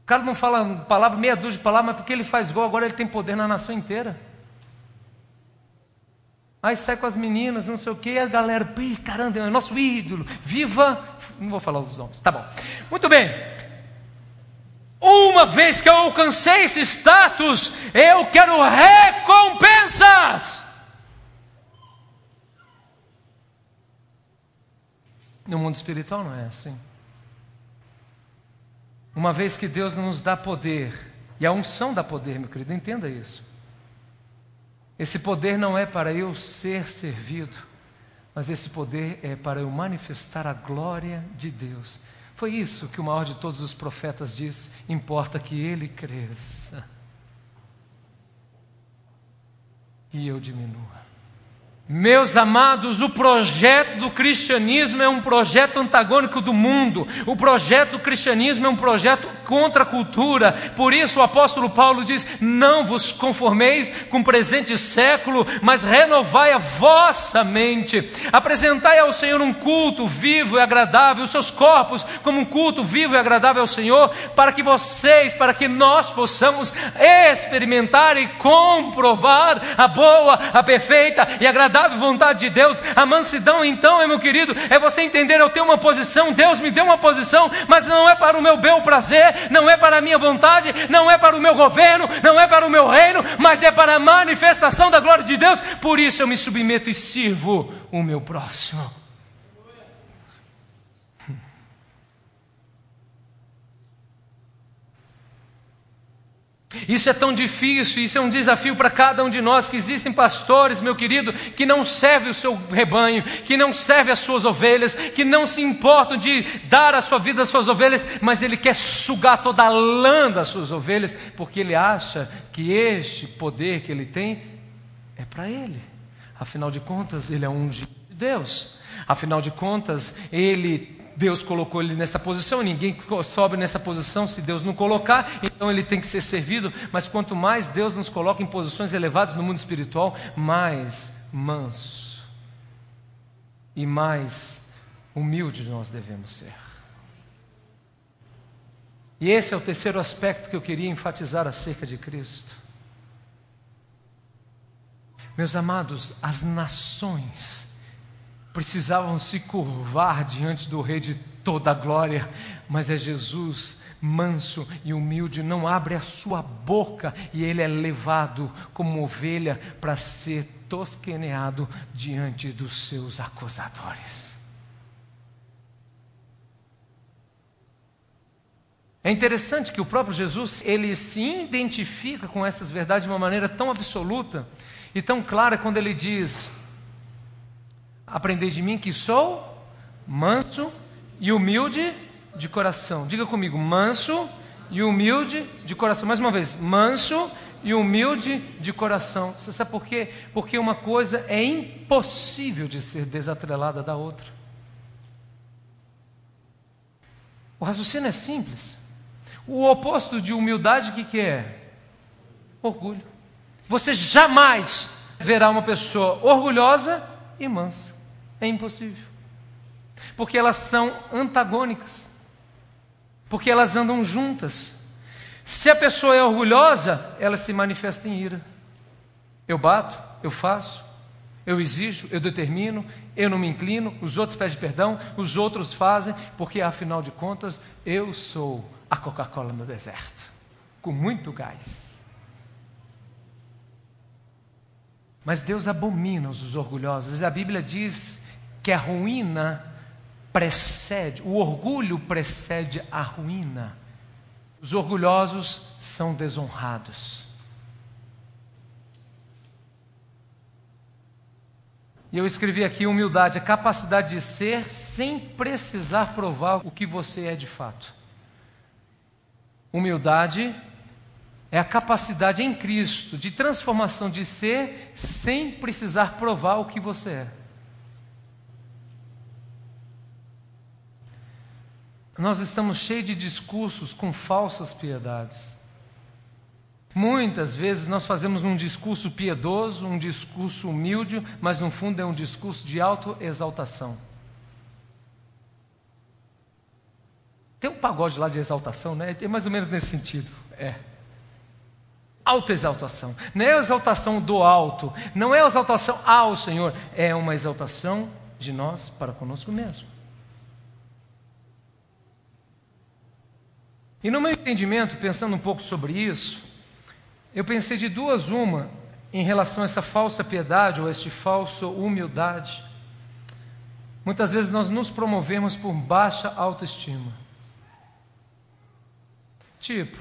O cara não fala palavra, meia dúzia de palavras, mas porque ele faz gol, agora ele tem poder na nação inteira. Aí sai com as meninas, não sei o que, a galera, caramba, é nosso ídolo, viva. Não vou falar os nomes, tá bom. Muito bem. Uma vez que eu alcancei esse status, eu quero recompensas. No mundo espiritual não é assim. Uma vez que Deus nos dá poder, e a unção dá poder, meu querido, entenda isso. Esse poder não é para eu ser servido, mas esse poder é para eu manifestar a glória de Deus. Foi isso que o maior de todos os profetas disse: importa que ele cresça e eu diminua. Meus amados, o projeto do cristianismo é um projeto antagônico do mundo. O projeto do cristianismo é um projeto contra a cultura. Por isso o apóstolo Paulo diz: Não vos conformeis com o presente século, mas renovai a vossa mente. Apresentai ao Senhor um culto vivo e agradável, os seus corpos como um culto vivo e agradável ao Senhor, para que vocês, para que nós possamos experimentar e comprovar a boa, a perfeita e agradável agradável vontade de Deus. A mansidão, então, meu querido, é você entender: eu tenho uma posição, Deus me deu uma posição, mas não é para o meu bel prazer, não é para a minha vontade, não é para o meu governo, não é para o meu reino, mas é para a manifestação da glória de Deus. Por isso eu me submeto e sirvo o meu próximo. Isso é tão difícil, isso é um desafio para cada um de nós, que existem pastores, meu querido, que não servem o seu rebanho, que não servem as suas ovelhas, que não se importam de dar a sua vida às suas ovelhas, mas ele quer sugar toda a lã das suas ovelhas, porque ele acha que este poder que ele tem é para ele. Afinal de contas, ele é um de Deus. Afinal de contas, ele Deus colocou ele nessa posição, ninguém sobe nessa posição se Deus não colocar, então ele tem que ser servido. Mas quanto mais Deus nos coloca em posições elevadas no mundo espiritual, mais manso e mais humilde nós devemos ser. E esse é o terceiro aspecto que eu queria enfatizar acerca de Cristo. Meus amados, as nações precisavam se curvar diante do Rei de toda a glória, mas é Jesus manso e humilde, não abre a sua boca e ele é levado como ovelha para ser tosqueneado diante dos seus acusadores. É interessante que o próprio Jesus, ele se identifica com essas verdades de uma maneira tão absoluta e tão clara quando ele diz: Aprendei de mim que sou manso e humilde de coração. Diga comigo, manso e humilde de coração. Mais uma vez, manso e humilde de coração. Você sabe por quê? Porque uma coisa é impossível de ser desatrelada da outra. O raciocínio é simples. O oposto de humildade, o que, que é? Orgulho. Você jamais verá uma pessoa orgulhosa e mansa. É impossível. Porque elas são antagônicas. Porque elas andam juntas. Se a pessoa é orgulhosa, ela se manifesta em ira. Eu bato, eu faço, eu exijo, eu determino, eu não me inclino, os outros pedem perdão, os outros fazem, porque afinal de contas eu sou a Coca-Cola no deserto, com muito gás. Mas Deus abomina os orgulhosos. A Bíblia diz que a ruína precede, o orgulho precede a ruína. Os orgulhosos são desonrados. E eu escrevi aqui humildade, a capacidade de ser sem precisar provar o que você é de fato. Humildade é a capacidade em Cristo de transformação de ser sem precisar provar o que você é. Nós estamos cheios de discursos com falsas piedades. Muitas vezes nós fazemos um discurso piedoso, um discurso humilde, mas no fundo é um discurso de autoexaltação. Tem um pagode lá de exaltação, né? É mais ou menos nesse sentido. É. Autoexaltação. Não é a exaltação do alto, não é a exaltação ao Senhor, é uma exaltação de nós para conosco mesmo. E no meu entendimento, pensando um pouco sobre isso, eu pensei de duas uma em relação a essa falsa piedade ou a este falso humildade. Muitas vezes nós nos promovemos por baixa autoestima. Tipo,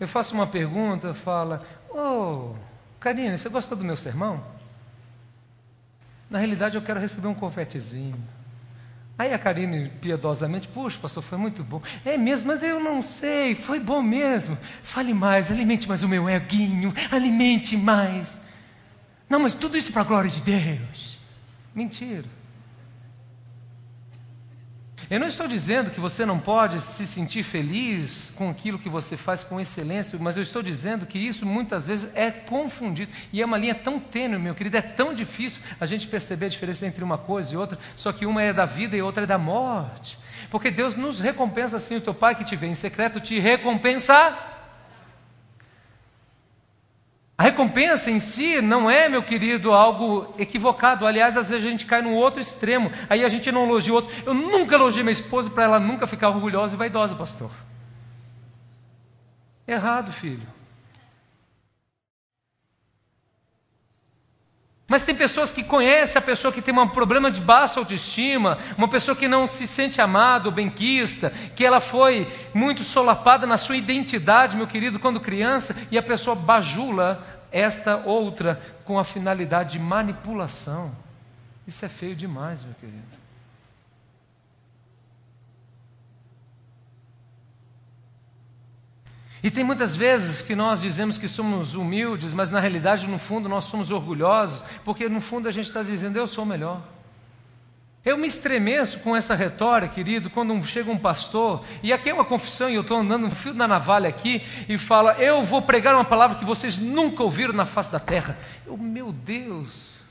eu faço uma pergunta, fala: Ô, oh, Karine, você gostou do meu sermão? Na realidade, eu quero receber um confetezinho. Aí a Karine piedosamente, puxa, pastor, foi muito bom. É mesmo, mas eu não sei, foi bom mesmo. Fale mais, alimente mais o meu eguinho, alimente mais. Não, mas tudo isso para a glória de Deus. Mentira. Eu não estou dizendo que você não pode se sentir feliz com aquilo que você faz com excelência, mas eu estou dizendo que isso muitas vezes é confundido. E é uma linha tão tênue, meu querido, é tão difícil a gente perceber a diferença entre uma coisa e outra, só que uma é da vida e outra é da morte. Porque Deus nos recompensa assim, o teu pai que te vê em secreto te recompensa a recompensa em si não é, meu querido, algo equivocado. Aliás, às vezes a gente cai no outro extremo. Aí a gente não elogia o outro. Eu nunca elogiei minha esposa para ela nunca ficar orgulhosa e vaidosa, pastor. Errado, filho. Mas tem pessoas que conhecem a pessoa que tem um problema de baixa autoestima, uma pessoa que não se sente amada ou benquista, que ela foi muito solapada na sua identidade, meu querido, quando criança, e a pessoa bajula esta outra com a finalidade de manipulação. Isso é feio demais, meu querido. E tem muitas vezes que nós dizemos que somos humildes, mas na realidade, no fundo, nós somos orgulhosos, porque no fundo a gente está dizendo, eu sou melhor. Eu me estremeço com essa retórica, querido, quando chega um pastor, e aqui é uma confissão, e eu estou andando no fio da navalha aqui, e fala: Eu vou pregar uma palavra que vocês nunca ouviram na face da terra. Eu, meu Deus.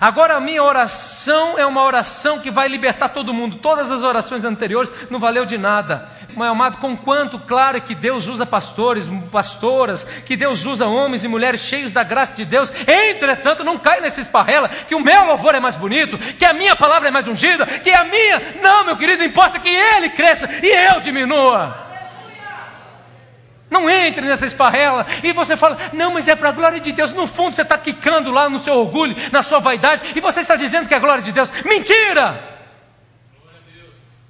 Agora a minha oração é uma oração que vai libertar todo mundo. Todas as orações anteriores não valeu de nada. Meu amado, com quanto claro que Deus usa pastores, pastoras, que Deus usa homens e mulheres cheios da graça de Deus. Entretanto, não cai nessa esparrela que o meu louvor é mais bonito, que a minha palavra é mais ungida, que a minha. Não, meu querido, importa que ele cresça e eu diminua. Não entre nessa esparrela. E você fala, não, mas é para a glória de Deus. No fundo você está quicando lá no seu orgulho, na sua vaidade, e você está dizendo que é a glória de Deus. Mentira!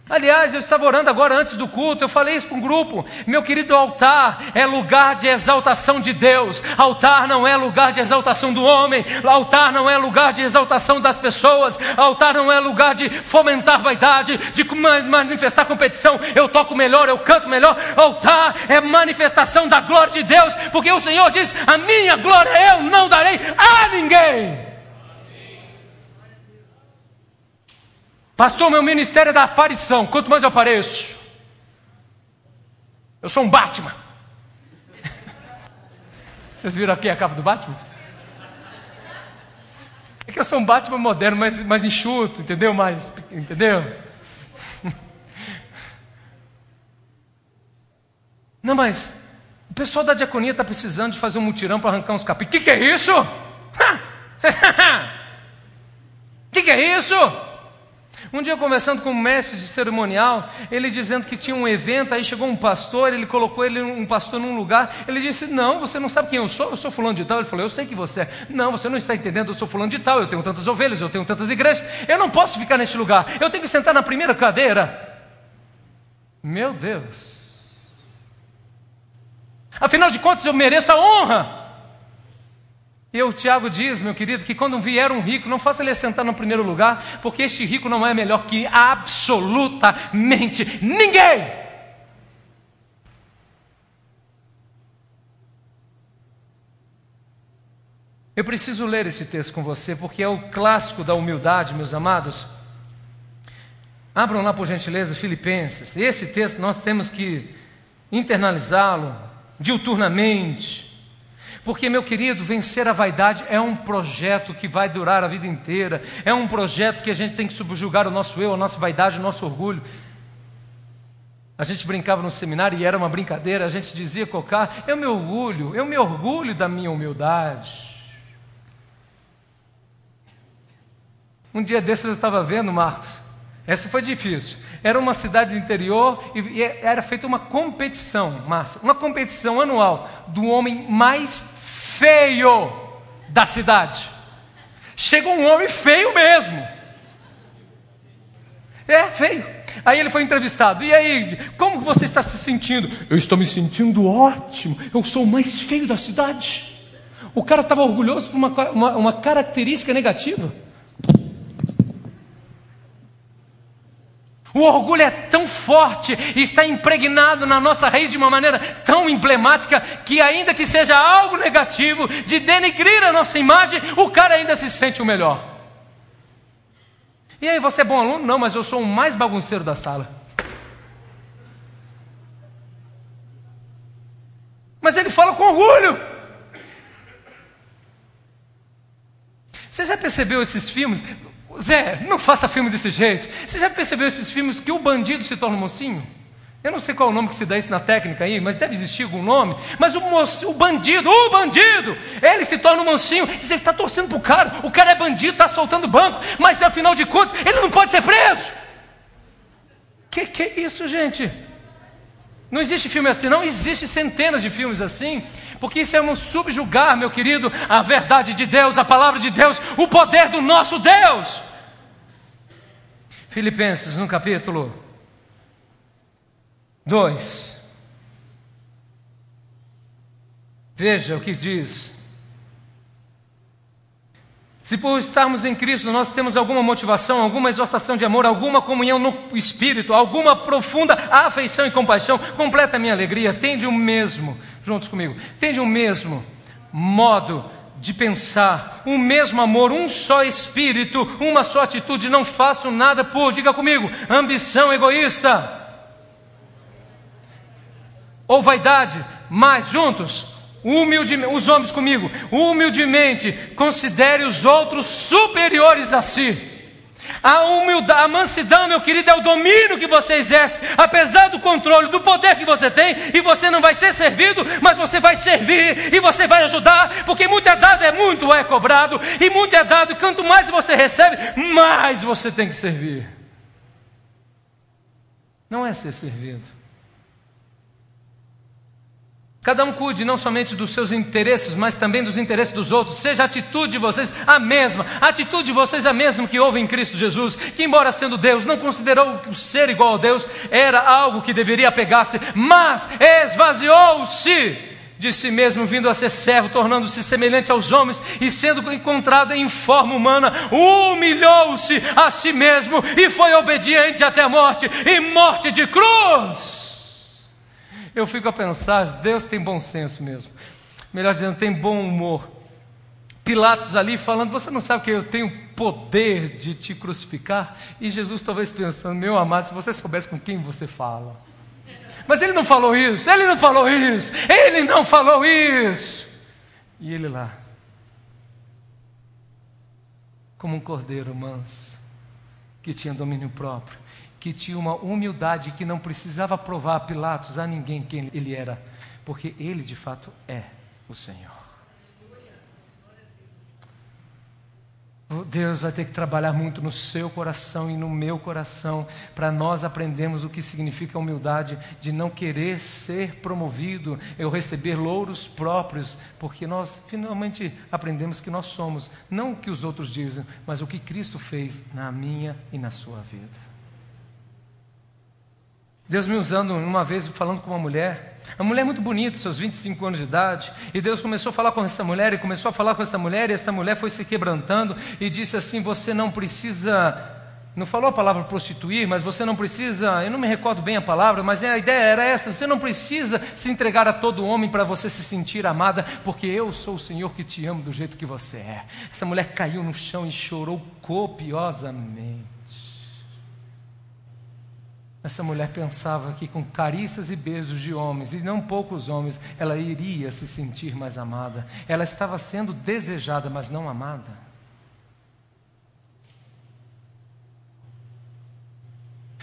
Aliás, eu estava orando agora antes do culto, eu falei isso para um grupo. Meu querido, altar é lugar de exaltação de Deus. Altar não é lugar de exaltação do homem. Altar não é lugar de exaltação das pessoas. Altar não é lugar de fomentar vaidade, de manifestar competição. Eu toco melhor, eu canto melhor. Altar é manifestação da glória de Deus, porque o Senhor diz: A minha glória eu não darei a ninguém. Pastor, meu ministério é da aparição. Quanto mais eu apareço, eu sou um Batman. Vocês viram aqui a capa do Batman? É que eu sou um Batman moderno, mais, mais enxuto, entendeu? Mais, entendeu? Não, mas o pessoal da diaconia está precisando de fazer um mutirão para arrancar uns capim. O que, que é isso? O que, que é isso? Um dia conversando com um mestre de cerimonial, ele dizendo que tinha um evento, aí chegou um pastor, ele colocou ele um pastor num lugar, ele disse: "Não, você não sabe quem eu sou? Eu sou fulano de tal". Ele falou: "Eu sei que você é". "Não, você não está entendendo, eu sou fulano de tal, eu tenho tantas ovelhas, eu tenho tantas igrejas, eu não posso ficar neste lugar. Eu tenho que sentar na primeira cadeira". Meu Deus. Afinal de contas, eu mereço a honra. E o Tiago diz, meu querido, que quando vier um rico, não faça ele sentar no primeiro lugar, porque este rico não é melhor que absolutamente ninguém. Eu preciso ler esse texto com você, porque é o clássico da humildade, meus amados. Abram lá, por gentileza, Filipenses. Esse texto nós temos que internalizá-lo diuturnamente porque, meu querido, vencer a vaidade é um projeto que vai durar a vida inteira, é um projeto que a gente tem que subjugar o nosso eu, a nossa vaidade, o nosso orgulho. A gente brincava no seminário e era uma brincadeira, a gente dizia, Cocar, eu me orgulho, eu me orgulho da minha humildade. Um dia desses eu estava vendo, Marcos, essa foi difícil. Era uma cidade do interior e era feita uma competição, Márcia, uma competição anual do homem mais feio da cidade. Chega um homem feio mesmo. É, feio. Aí ele foi entrevistado. E aí, como você está se sentindo? Eu estou me sentindo ótimo. Eu sou o mais feio da cidade. O cara estava orgulhoso por uma, uma, uma característica negativa. O orgulho é tão forte e está impregnado na nossa raiz de uma maneira tão emblemática que, ainda que seja algo negativo, de denegrir a nossa imagem, o cara ainda se sente o melhor. E aí, você é bom aluno? Não, mas eu sou o mais bagunceiro da sala. Mas ele fala com orgulho. Você já percebeu esses filmes? Zé, não faça filme desse jeito. Você já percebeu esses filmes que o bandido se torna mocinho? Eu não sei qual é o nome que se dá isso na técnica aí, mas deve existir algum nome. Mas o, mocinho, o bandido, o bandido, ele se torna um mocinho e você está torcendo para o cara. O cara é bandido, está soltando banco, mas afinal de contas, ele não pode ser preso. Que que é isso, gente? Não existe filme assim, não existe centenas de filmes assim, porque isso é um subjugar, meu querido, a verdade de Deus, a palavra de Deus, o poder do nosso Deus. Filipenses, no capítulo 2. Veja o que diz. Se por estarmos em Cristo nós temos alguma motivação, alguma exortação de amor, alguma comunhão no Espírito, alguma profunda afeição e compaixão, completa a minha alegria, tende o mesmo, juntos comigo, tende o mesmo modo de pensar, um mesmo amor, um só espírito, uma só atitude, não faço nada por, diga comigo, ambição egoísta ou vaidade, mas juntos, humildemente, os homens comigo, humildemente considere os outros superiores a si. A humildade, a mansidão, meu querido, é o domínio que você exerce, apesar do controle, do poder que você tem, e você não vai ser servido, mas você vai servir e você vai ajudar, porque muito é dado, é muito é cobrado, e muito é dado, quanto mais você recebe, mais você tem que servir. Não é ser servido. Cada um cuide não somente dos seus interesses, mas também dos interesses dos outros. Seja a atitude de vocês a mesma. A atitude de vocês a mesma que houve em Cristo Jesus, que, embora sendo Deus, não considerou que o ser igual a Deus era algo que deveria pegar-se, mas esvaziou-se de si mesmo, vindo a ser servo, tornando-se semelhante aos homens e sendo encontrado em forma humana, humilhou-se a si mesmo e foi obediente até a morte e morte de cruz. Eu fico a pensar, Deus tem bom senso mesmo. Melhor dizendo, tem bom humor. Pilatos ali falando, você não sabe que eu tenho poder de te crucificar? E Jesus talvez pensando, meu amado, se você soubesse com quem você fala. Mas ele não falou isso, ele não falou isso, ele não falou isso. E ele lá, como um cordeiro manso, que tinha domínio próprio, que tinha uma humildade que não precisava provar a Pilatos, a ninguém quem ele era, porque ele de fato é o Senhor. Deus vai ter que trabalhar muito no seu coração e no meu coração para nós aprendermos o que significa humildade de não querer ser promovido, eu receber louros próprios, porque nós finalmente aprendemos que nós somos, não o que os outros dizem, mas o que Cristo fez na minha e na sua vida. Deus me usando uma vez falando com uma mulher, uma mulher muito bonita, seus 25 anos de idade, e Deus começou a falar com essa mulher, e começou a falar com essa mulher, e essa mulher foi se quebrantando e disse assim: Você não precisa, não falou a palavra prostituir, mas você não precisa, eu não me recordo bem a palavra, mas a ideia era essa: você não precisa se entregar a todo homem para você se sentir amada, porque eu sou o Senhor que te amo do jeito que você é. Essa mulher caiu no chão e chorou copiosamente. Essa mulher pensava que com carícias e beijos de homens, e não poucos homens, ela iria se sentir mais amada. Ela estava sendo desejada, mas não amada.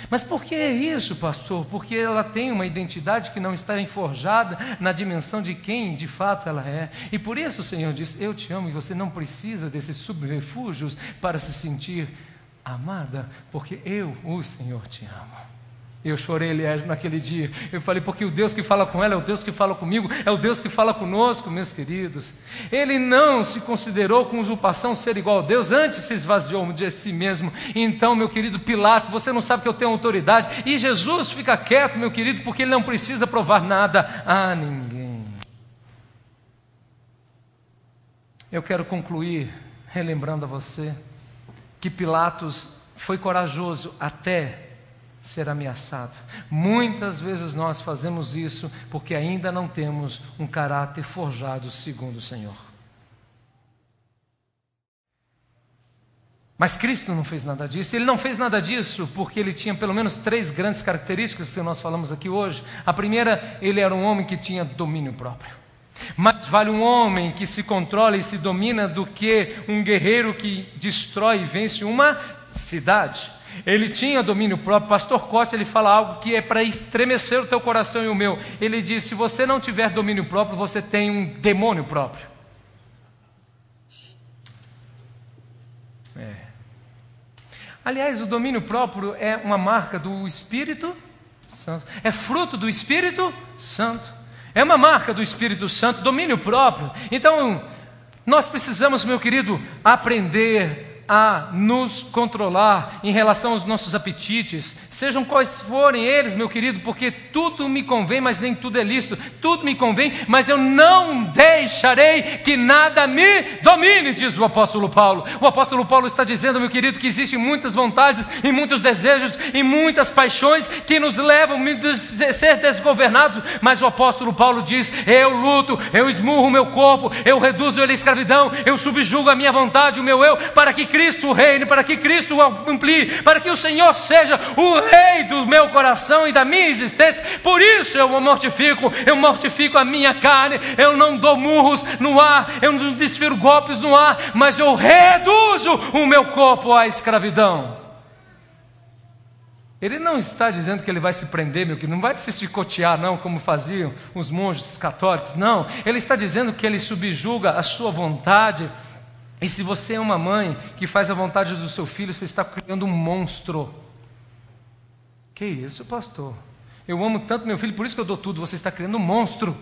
Mas por que isso, pastor? Porque ela tem uma identidade que não está enforjada na dimensão de quem de fato ela é. E por isso o Senhor diz: Eu te amo e você não precisa desses subterfúgios para se sentir amada, porque eu, o Senhor, te amo. Eu chorei, aliás, naquele dia. Eu falei, porque o Deus que fala com ela é o Deus que fala comigo, é o Deus que fala conosco, meus queridos. Ele não se considerou com usurpação ser igual a Deus, antes se esvaziou de si mesmo. Então, meu querido Pilatos, você não sabe que eu tenho autoridade. E Jesus fica quieto, meu querido, porque ele não precisa provar nada a ninguém. Eu quero concluir relembrando a você que Pilatos foi corajoso até ser ameaçado. Muitas vezes nós fazemos isso porque ainda não temos um caráter forjado segundo o Senhor. Mas Cristo não fez nada disso. Ele não fez nada disso porque ele tinha pelo menos três grandes características que nós falamos aqui hoje. A primeira, ele era um homem que tinha domínio próprio. Mais vale um homem que se controla e se domina do que um guerreiro que destrói e vence uma cidade. Ele tinha domínio próprio. Pastor Costa ele fala algo que é para estremecer o teu coração e o meu. Ele diz: se você não tiver domínio próprio, você tem um demônio próprio. É. Aliás, o domínio próprio é uma marca do Espírito Santo. É fruto do Espírito Santo. É uma marca do Espírito Santo, domínio próprio. Então, nós precisamos, meu querido, aprender a nos controlar em relação aos nossos apetites, sejam quais forem eles, meu querido, porque tudo me convém, mas nem tudo é lícito, tudo me convém, mas eu não deixarei que nada me domine, diz o apóstolo Paulo. O apóstolo Paulo está dizendo, meu querido, que existem muitas vontades e muitos desejos e muitas paixões que nos levam a ser desgovernados, mas o apóstolo Paulo diz: eu luto, eu esmurro o meu corpo, eu reduzo ele à escravidão, eu subjugo a minha vontade, o meu eu, para que Cristo reine, para que Cristo amplie, para que o Senhor seja o rei do meu coração e da minha existência. Por isso eu mortifico, eu mortifico a minha carne, eu não dou murros no ar, eu não desfiro golpes no ar, mas eu reduzo o meu corpo à escravidão. Ele não está dizendo que ele vai se prender, meu que não vai se chicotear, não, como faziam os monges católicos, não. Ele está dizendo que ele subjuga a sua vontade. E se você é uma mãe que faz a vontade do seu filho, você está criando um monstro. Que isso, pastor? Eu amo tanto meu filho, por isso que eu dou tudo. Você está criando um monstro.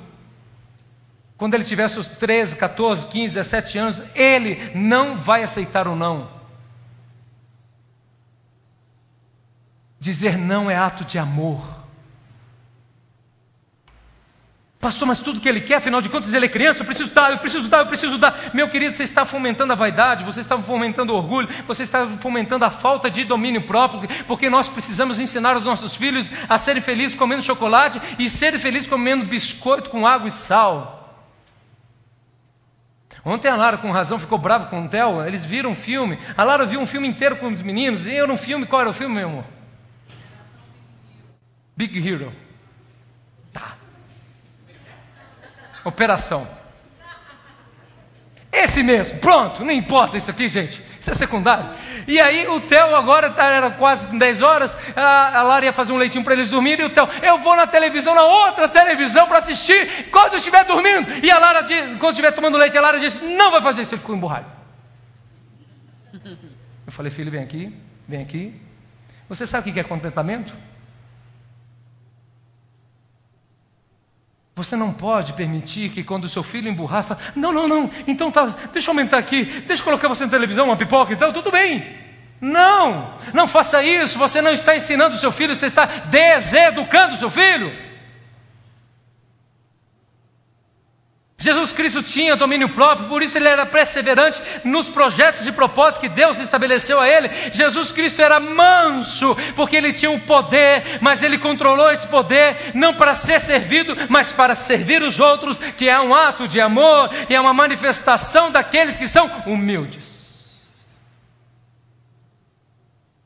Quando ele tiver seus 13, 14, 15, 17 anos, ele não vai aceitar o não. Dizer não é ato de amor. Pastor, mas tudo que ele quer, afinal de contas, ele é criança, eu preciso dar, eu preciso dar, eu preciso dar. Meu querido, você está fomentando a vaidade, você está fomentando o orgulho, você está fomentando a falta de domínio próprio, porque nós precisamos ensinar os nossos filhos a serem felizes comendo chocolate e serem felizes comendo biscoito com água e sal. Ontem a Lara, com razão, ficou brava com o Theo, eles viram um filme, a Lara viu um filme inteiro com os meninos, e eu no filme, qual era o filme, meu amor? Big Hero. Tá. Operação. Esse mesmo, pronto, não importa isso aqui, gente. Isso é secundário. E aí o Theo agora tá, era quase 10 horas, a, a Lara ia fazer um leitinho para eles dormirem, e o Theo, eu vou na televisão, na outra televisão, para assistir quando eu estiver dormindo. E a Lara, quando estiver tomando leite, a Lara disse, não vai fazer isso, ele ficou emburrado. Eu falei, filho, vem aqui, vem aqui. Você sabe o que é contentamento? Você não pode permitir que quando o seu filho emburrar, fala, não, não, não, então tá, deixa eu aumentar aqui, deixa eu colocar você na televisão, uma pipoca e tal, tudo bem. Não, não faça isso, você não está ensinando o seu filho, você está deseducando o seu filho. Jesus Cristo tinha domínio próprio, por isso ele era perseverante nos projetos e propósitos que Deus estabeleceu a ele. Jesus Cristo era manso, porque ele tinha um poder, mas ele controlou esse poder não para ser servido, mas para servir os outros, que é um ato de amor e é uma manifestação daqueles que são humildes.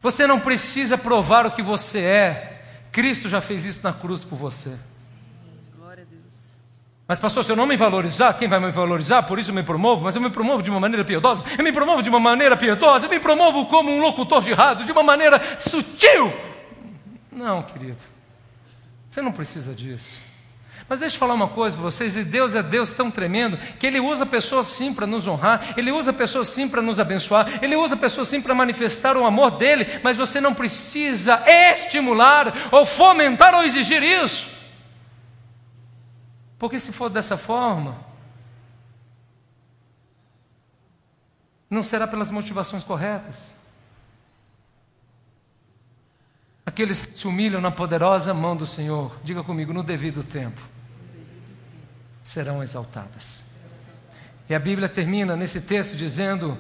Você não precisa provar o que você é, Cristo já fez isso na cruz por você. Mas, pastor, se eu não me valorizar, quem vai me valorizar? Por isso eu me promovo, mas eu me promovo de uma maneira piedosa. Eu me promovo de uma maneira piedosa. Eu me promovo como um locutor de rádio, de uma maneira sutil. Não, querido. Você não precisa disso. Mas deixa eu falar uma coisa para vocês: e Deus é Deus tão tremendo que Ele usa pessoas sim para nos honrar, Ele usa pessoas sim para nos abençoar, Ele usa pessoas sim para manifestar o amor dele, mas você não precisa estimular, ou fomentar, ou exigir isso. Porque se for dessa forma, não será pelas motivações corretas. Aqueles que se humilham na poderosa mão do Senhor, diga comigo, no devido tempo, serão exaltadas. E a Bíblia termina nesse texto dizendo: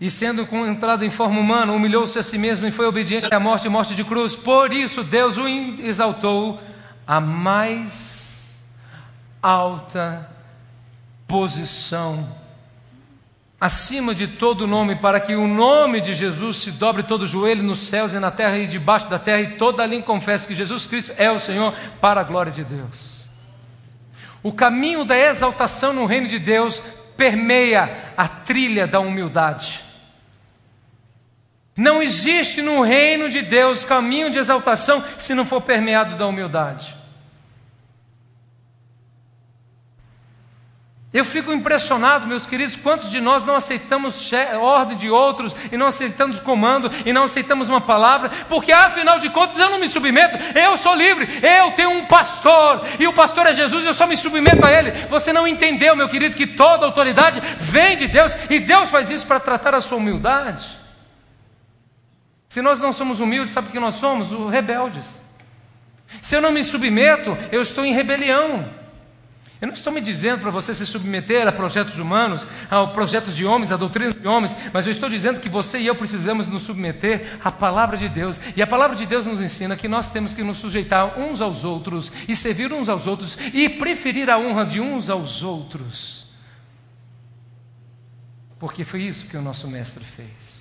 E sendo encontrado em forma humana, humilhou-se a si mesmo e foi obediente à morte e morte de cruz. Por isso Deus o exaltou a mais alta posição, acima de todo nome, para que o nome de Jesus se dobre todo o joelho nos céus e na terra e debaixo da terra, e toda língua confesse que Jesus Cristo é o Senhor, para a glória de Deus. O caminho da exaltação no reino de Deus permeia a trilha da humildade. Não existe no reino de Deus caminho de exaltação se não for permeado da humildade. Eu fico impressionado, meus queridos, quantos de nós não aceitamos ordem de outros e não aceitamos comando e não aceitamos uma palavra, porque afinal de contas eu não me submeto, eu sou livre, eu tenho um pastor e o pastor é Jesus, eu só me submeto a ele. Você não entendeu, meu querido, que toda autoridade vem de Deus e Deus faz isso para tratar a sua humildade. Se nós não somos humildes, sabe o que nós somos? Os rebeldes. Se eu não me submeto, eu estou em rebelião. Eu não estou me dizendo para você se submeter a projetos humanos, a projetos de homens, a doutrinas de homens, mas eu estou dizendo que você e eu precisamos nos submeter à palavra de Deus. E a palavra de Deus nos ensina que nós temos que nos sujeitar uns aos outros e servir uns aos outros e preferir a honra de uns aos outros. Porque foi isso que o nosso mestre fez.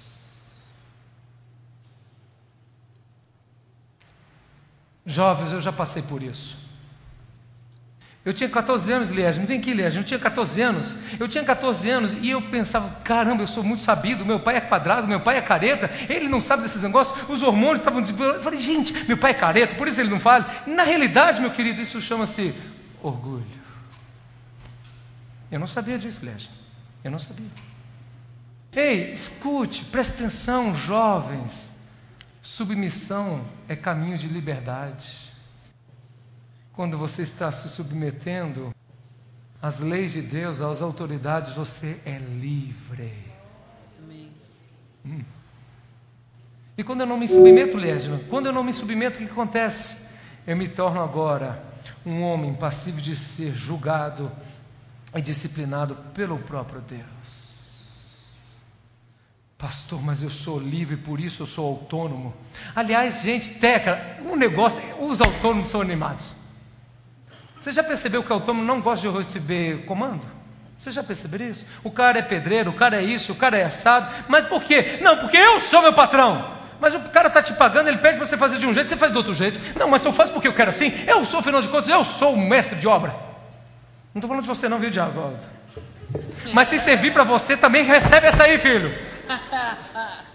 Jovens, eu já passei por isso. Eu tinha 14 anos, Liege, não vem aqui, Liege, eu tinha 14 anos. Eu tinha 14 anos e eu pensava, caramba, eu sou muito sabido, meu pai é quadrado, meu pai é careta, ele não sabe desses negócios, os hormônios estavam Eu falei, gente, meu pai é careta, por isso ele não fala. Na realidade, meu querido, isso chama-se orgulho. Eu não sabia disso, Liege. Eu não sabia. Ei, escute, preste atenção, jovens. Submissão é caminho de liberdade. Quando você está se submetendo às leis de Deus, às autoridades, você é livre. Hum. E quando eu não me submeto, Lésbia, quando eu não me submeto, o que acontece? Eu me torno agora um homem passivo de ser julgado e disciplinado pelo próprio Deus. Pastor, mas eu sou livre, por isso eu sou autônomo. Aliás, gente, teca, um negócio, os autônomos são animados. Você já percebeu que o autônomo não gosta de receber comando? Você já percebeu isso? O cara é pedreiro, o cara é isso, o cara é assado. Mas por quê? Não, porque eu sou meu patrão. Mas o cara está te pagando, ele pede você fazer de um jeito, você faz do outro jeito. Não, mas eu faço porque eu quero assim, eu sou, afinal de contas, eu sou o mestre de obra. Não estou falando de você não, viu, Diago? Mas se servir para você, também recebe essa aí, filho.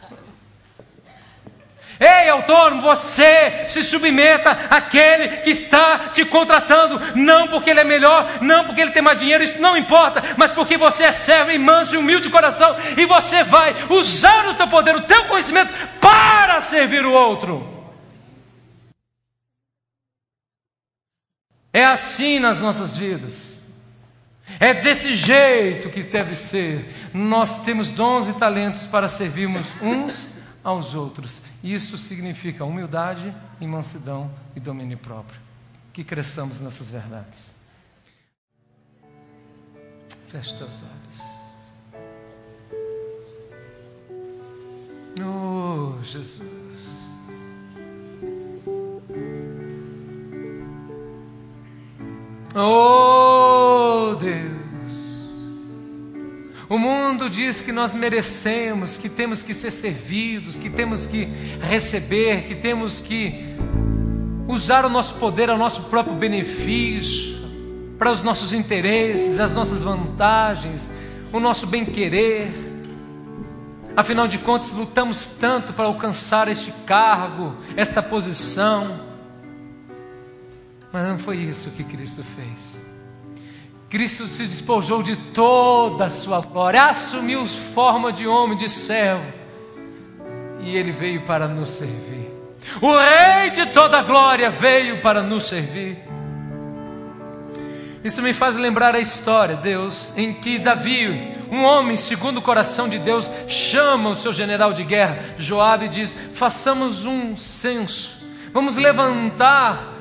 Ei, autônomo, você se submeta àquele que está te contratando, não porque ele é melhor, não porque ele tem mais dinheiro, isso não importa, mas porque você é servo e manso e humilde de coração e você vai usar o teu poder, o teu conhecimento para servir o outro. É assim nas nossas vidas. É desse jeito que deve ser. Nós temos dons e talentos para servirmos uns aos outros. Isso significa humildade, mansidão e domínio próprio. Que cresçamos nessas verdades. Feche teus olhos. Oh, Jesus. Oh, Deus. O mundo diz que nós merecemos, que temos que ser servidos, que temos que receber, que temos que usar o nosso poder ao nosso próprio benefício, para os nossos interesses, as nossas vantagens, o nosso bem-querer. Afinal de contas, lutamos tanto para alcançar este cargo, esta posição. Mas não foi isso que Cristo fez. Cristo se despojou de toda a sua glória, assumiu forma de homem, de servo, e ele veio para nos servir. O Rei de toda a glória veio para nos servir. Isso me faz lembrar a história, Deus, em que Davi, um homem segundo o coração de Deus, chama o seu general de guerra, Joabe, e diz: façamos um censo, vamos levantar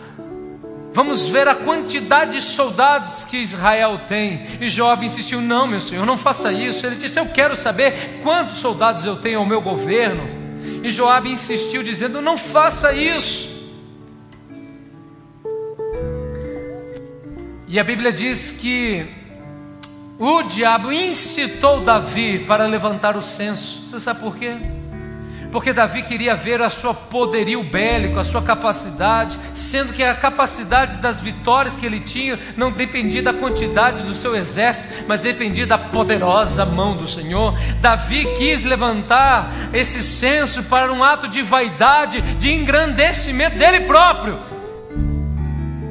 Vamos ver a quantidade de soldados que Israel tem. E Job insistiu: Não, meu senhor, não faça isso. Ele disse: Eu quero saber quantos soldados eu tenho ao meu governo. E Joab insistiu, dizendo: Não faça isso. E a Bíblia diz que o diabo incitou Davi para levantar o censo. Você sabe por quê? Porque Davi queria ver a sua poderio bélico, a sua capacidade, sendo que a capacidade das vitórias que ele tinha não dependia da quantidade do seu exército, mas dependia da poderosa mão do Senhor. Davi quis levantar esse senso para um ato de vaidade, de engrandecimento dele próprio.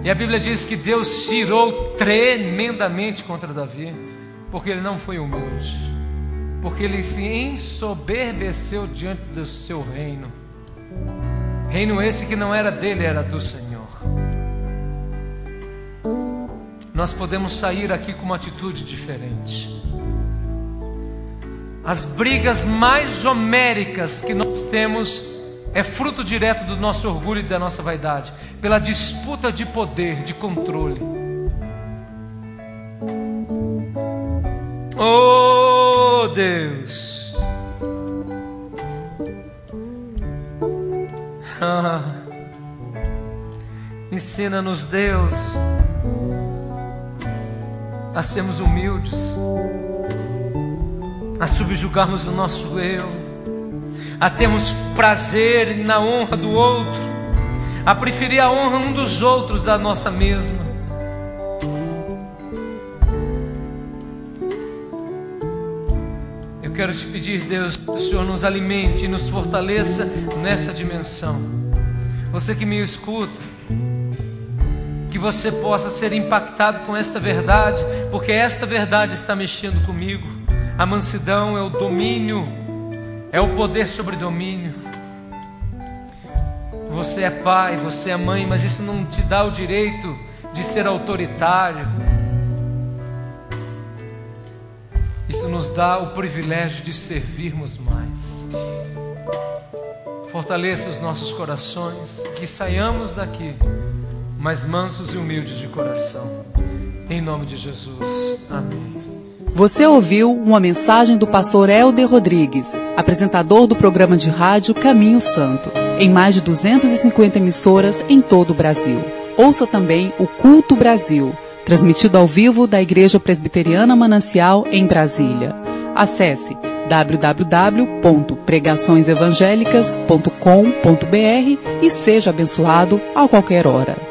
E a Bíblia diz que Deus se irou tremendamente contra Davi, porque ele não foi humilde porque ele se ensoberbeceu diante do seu reino. Reino esse que não era dele, era do Senhor. Nós podemos sair aqui com uma atitude diferente. As brigas mais homéricas que nós temos é fruto direto do nosso orgulho e da nossa vaidade, pela disputa de poder, de controle. Oh Deus. Ah, Ensina-nos, Deus, a sermos humildes, a subjugarmos o nosso eu, a termos prazer na honra do outro, a preferir a honra um dos outros da nossa mesma. Quero te pedir, Deus, que o Senhor nos alimente e nos fortaleça nessa dimensão. Você que me escuta, que você possa ser impactado com esta verdade, porque esta verdade está mexendo comigo. A mansidão é o domínio, é o poder sobre domínio. Você é pai, você é mãe, mas isso não te dá o direito de ser autoritário. Dá o privilégio de servirmos mais. Fortaleça os nossos corações, que saiamos daqui mais mansos e humildes de coração. Em nome de Jesus. Amém. Você ouviu uma mensagem do pastor Helder Rodrigues, apresentador do programa de rádio Caminho Santo, em mais de 250 emissoras em todo o Brasil. Ouça também o Culto Brasil, transmitido ao vivo da Igreja Presbiteriana Manancial em Brasília. Acesse www.pregaçõesevangélicas.com.br e seja abençoado a qualquer hora.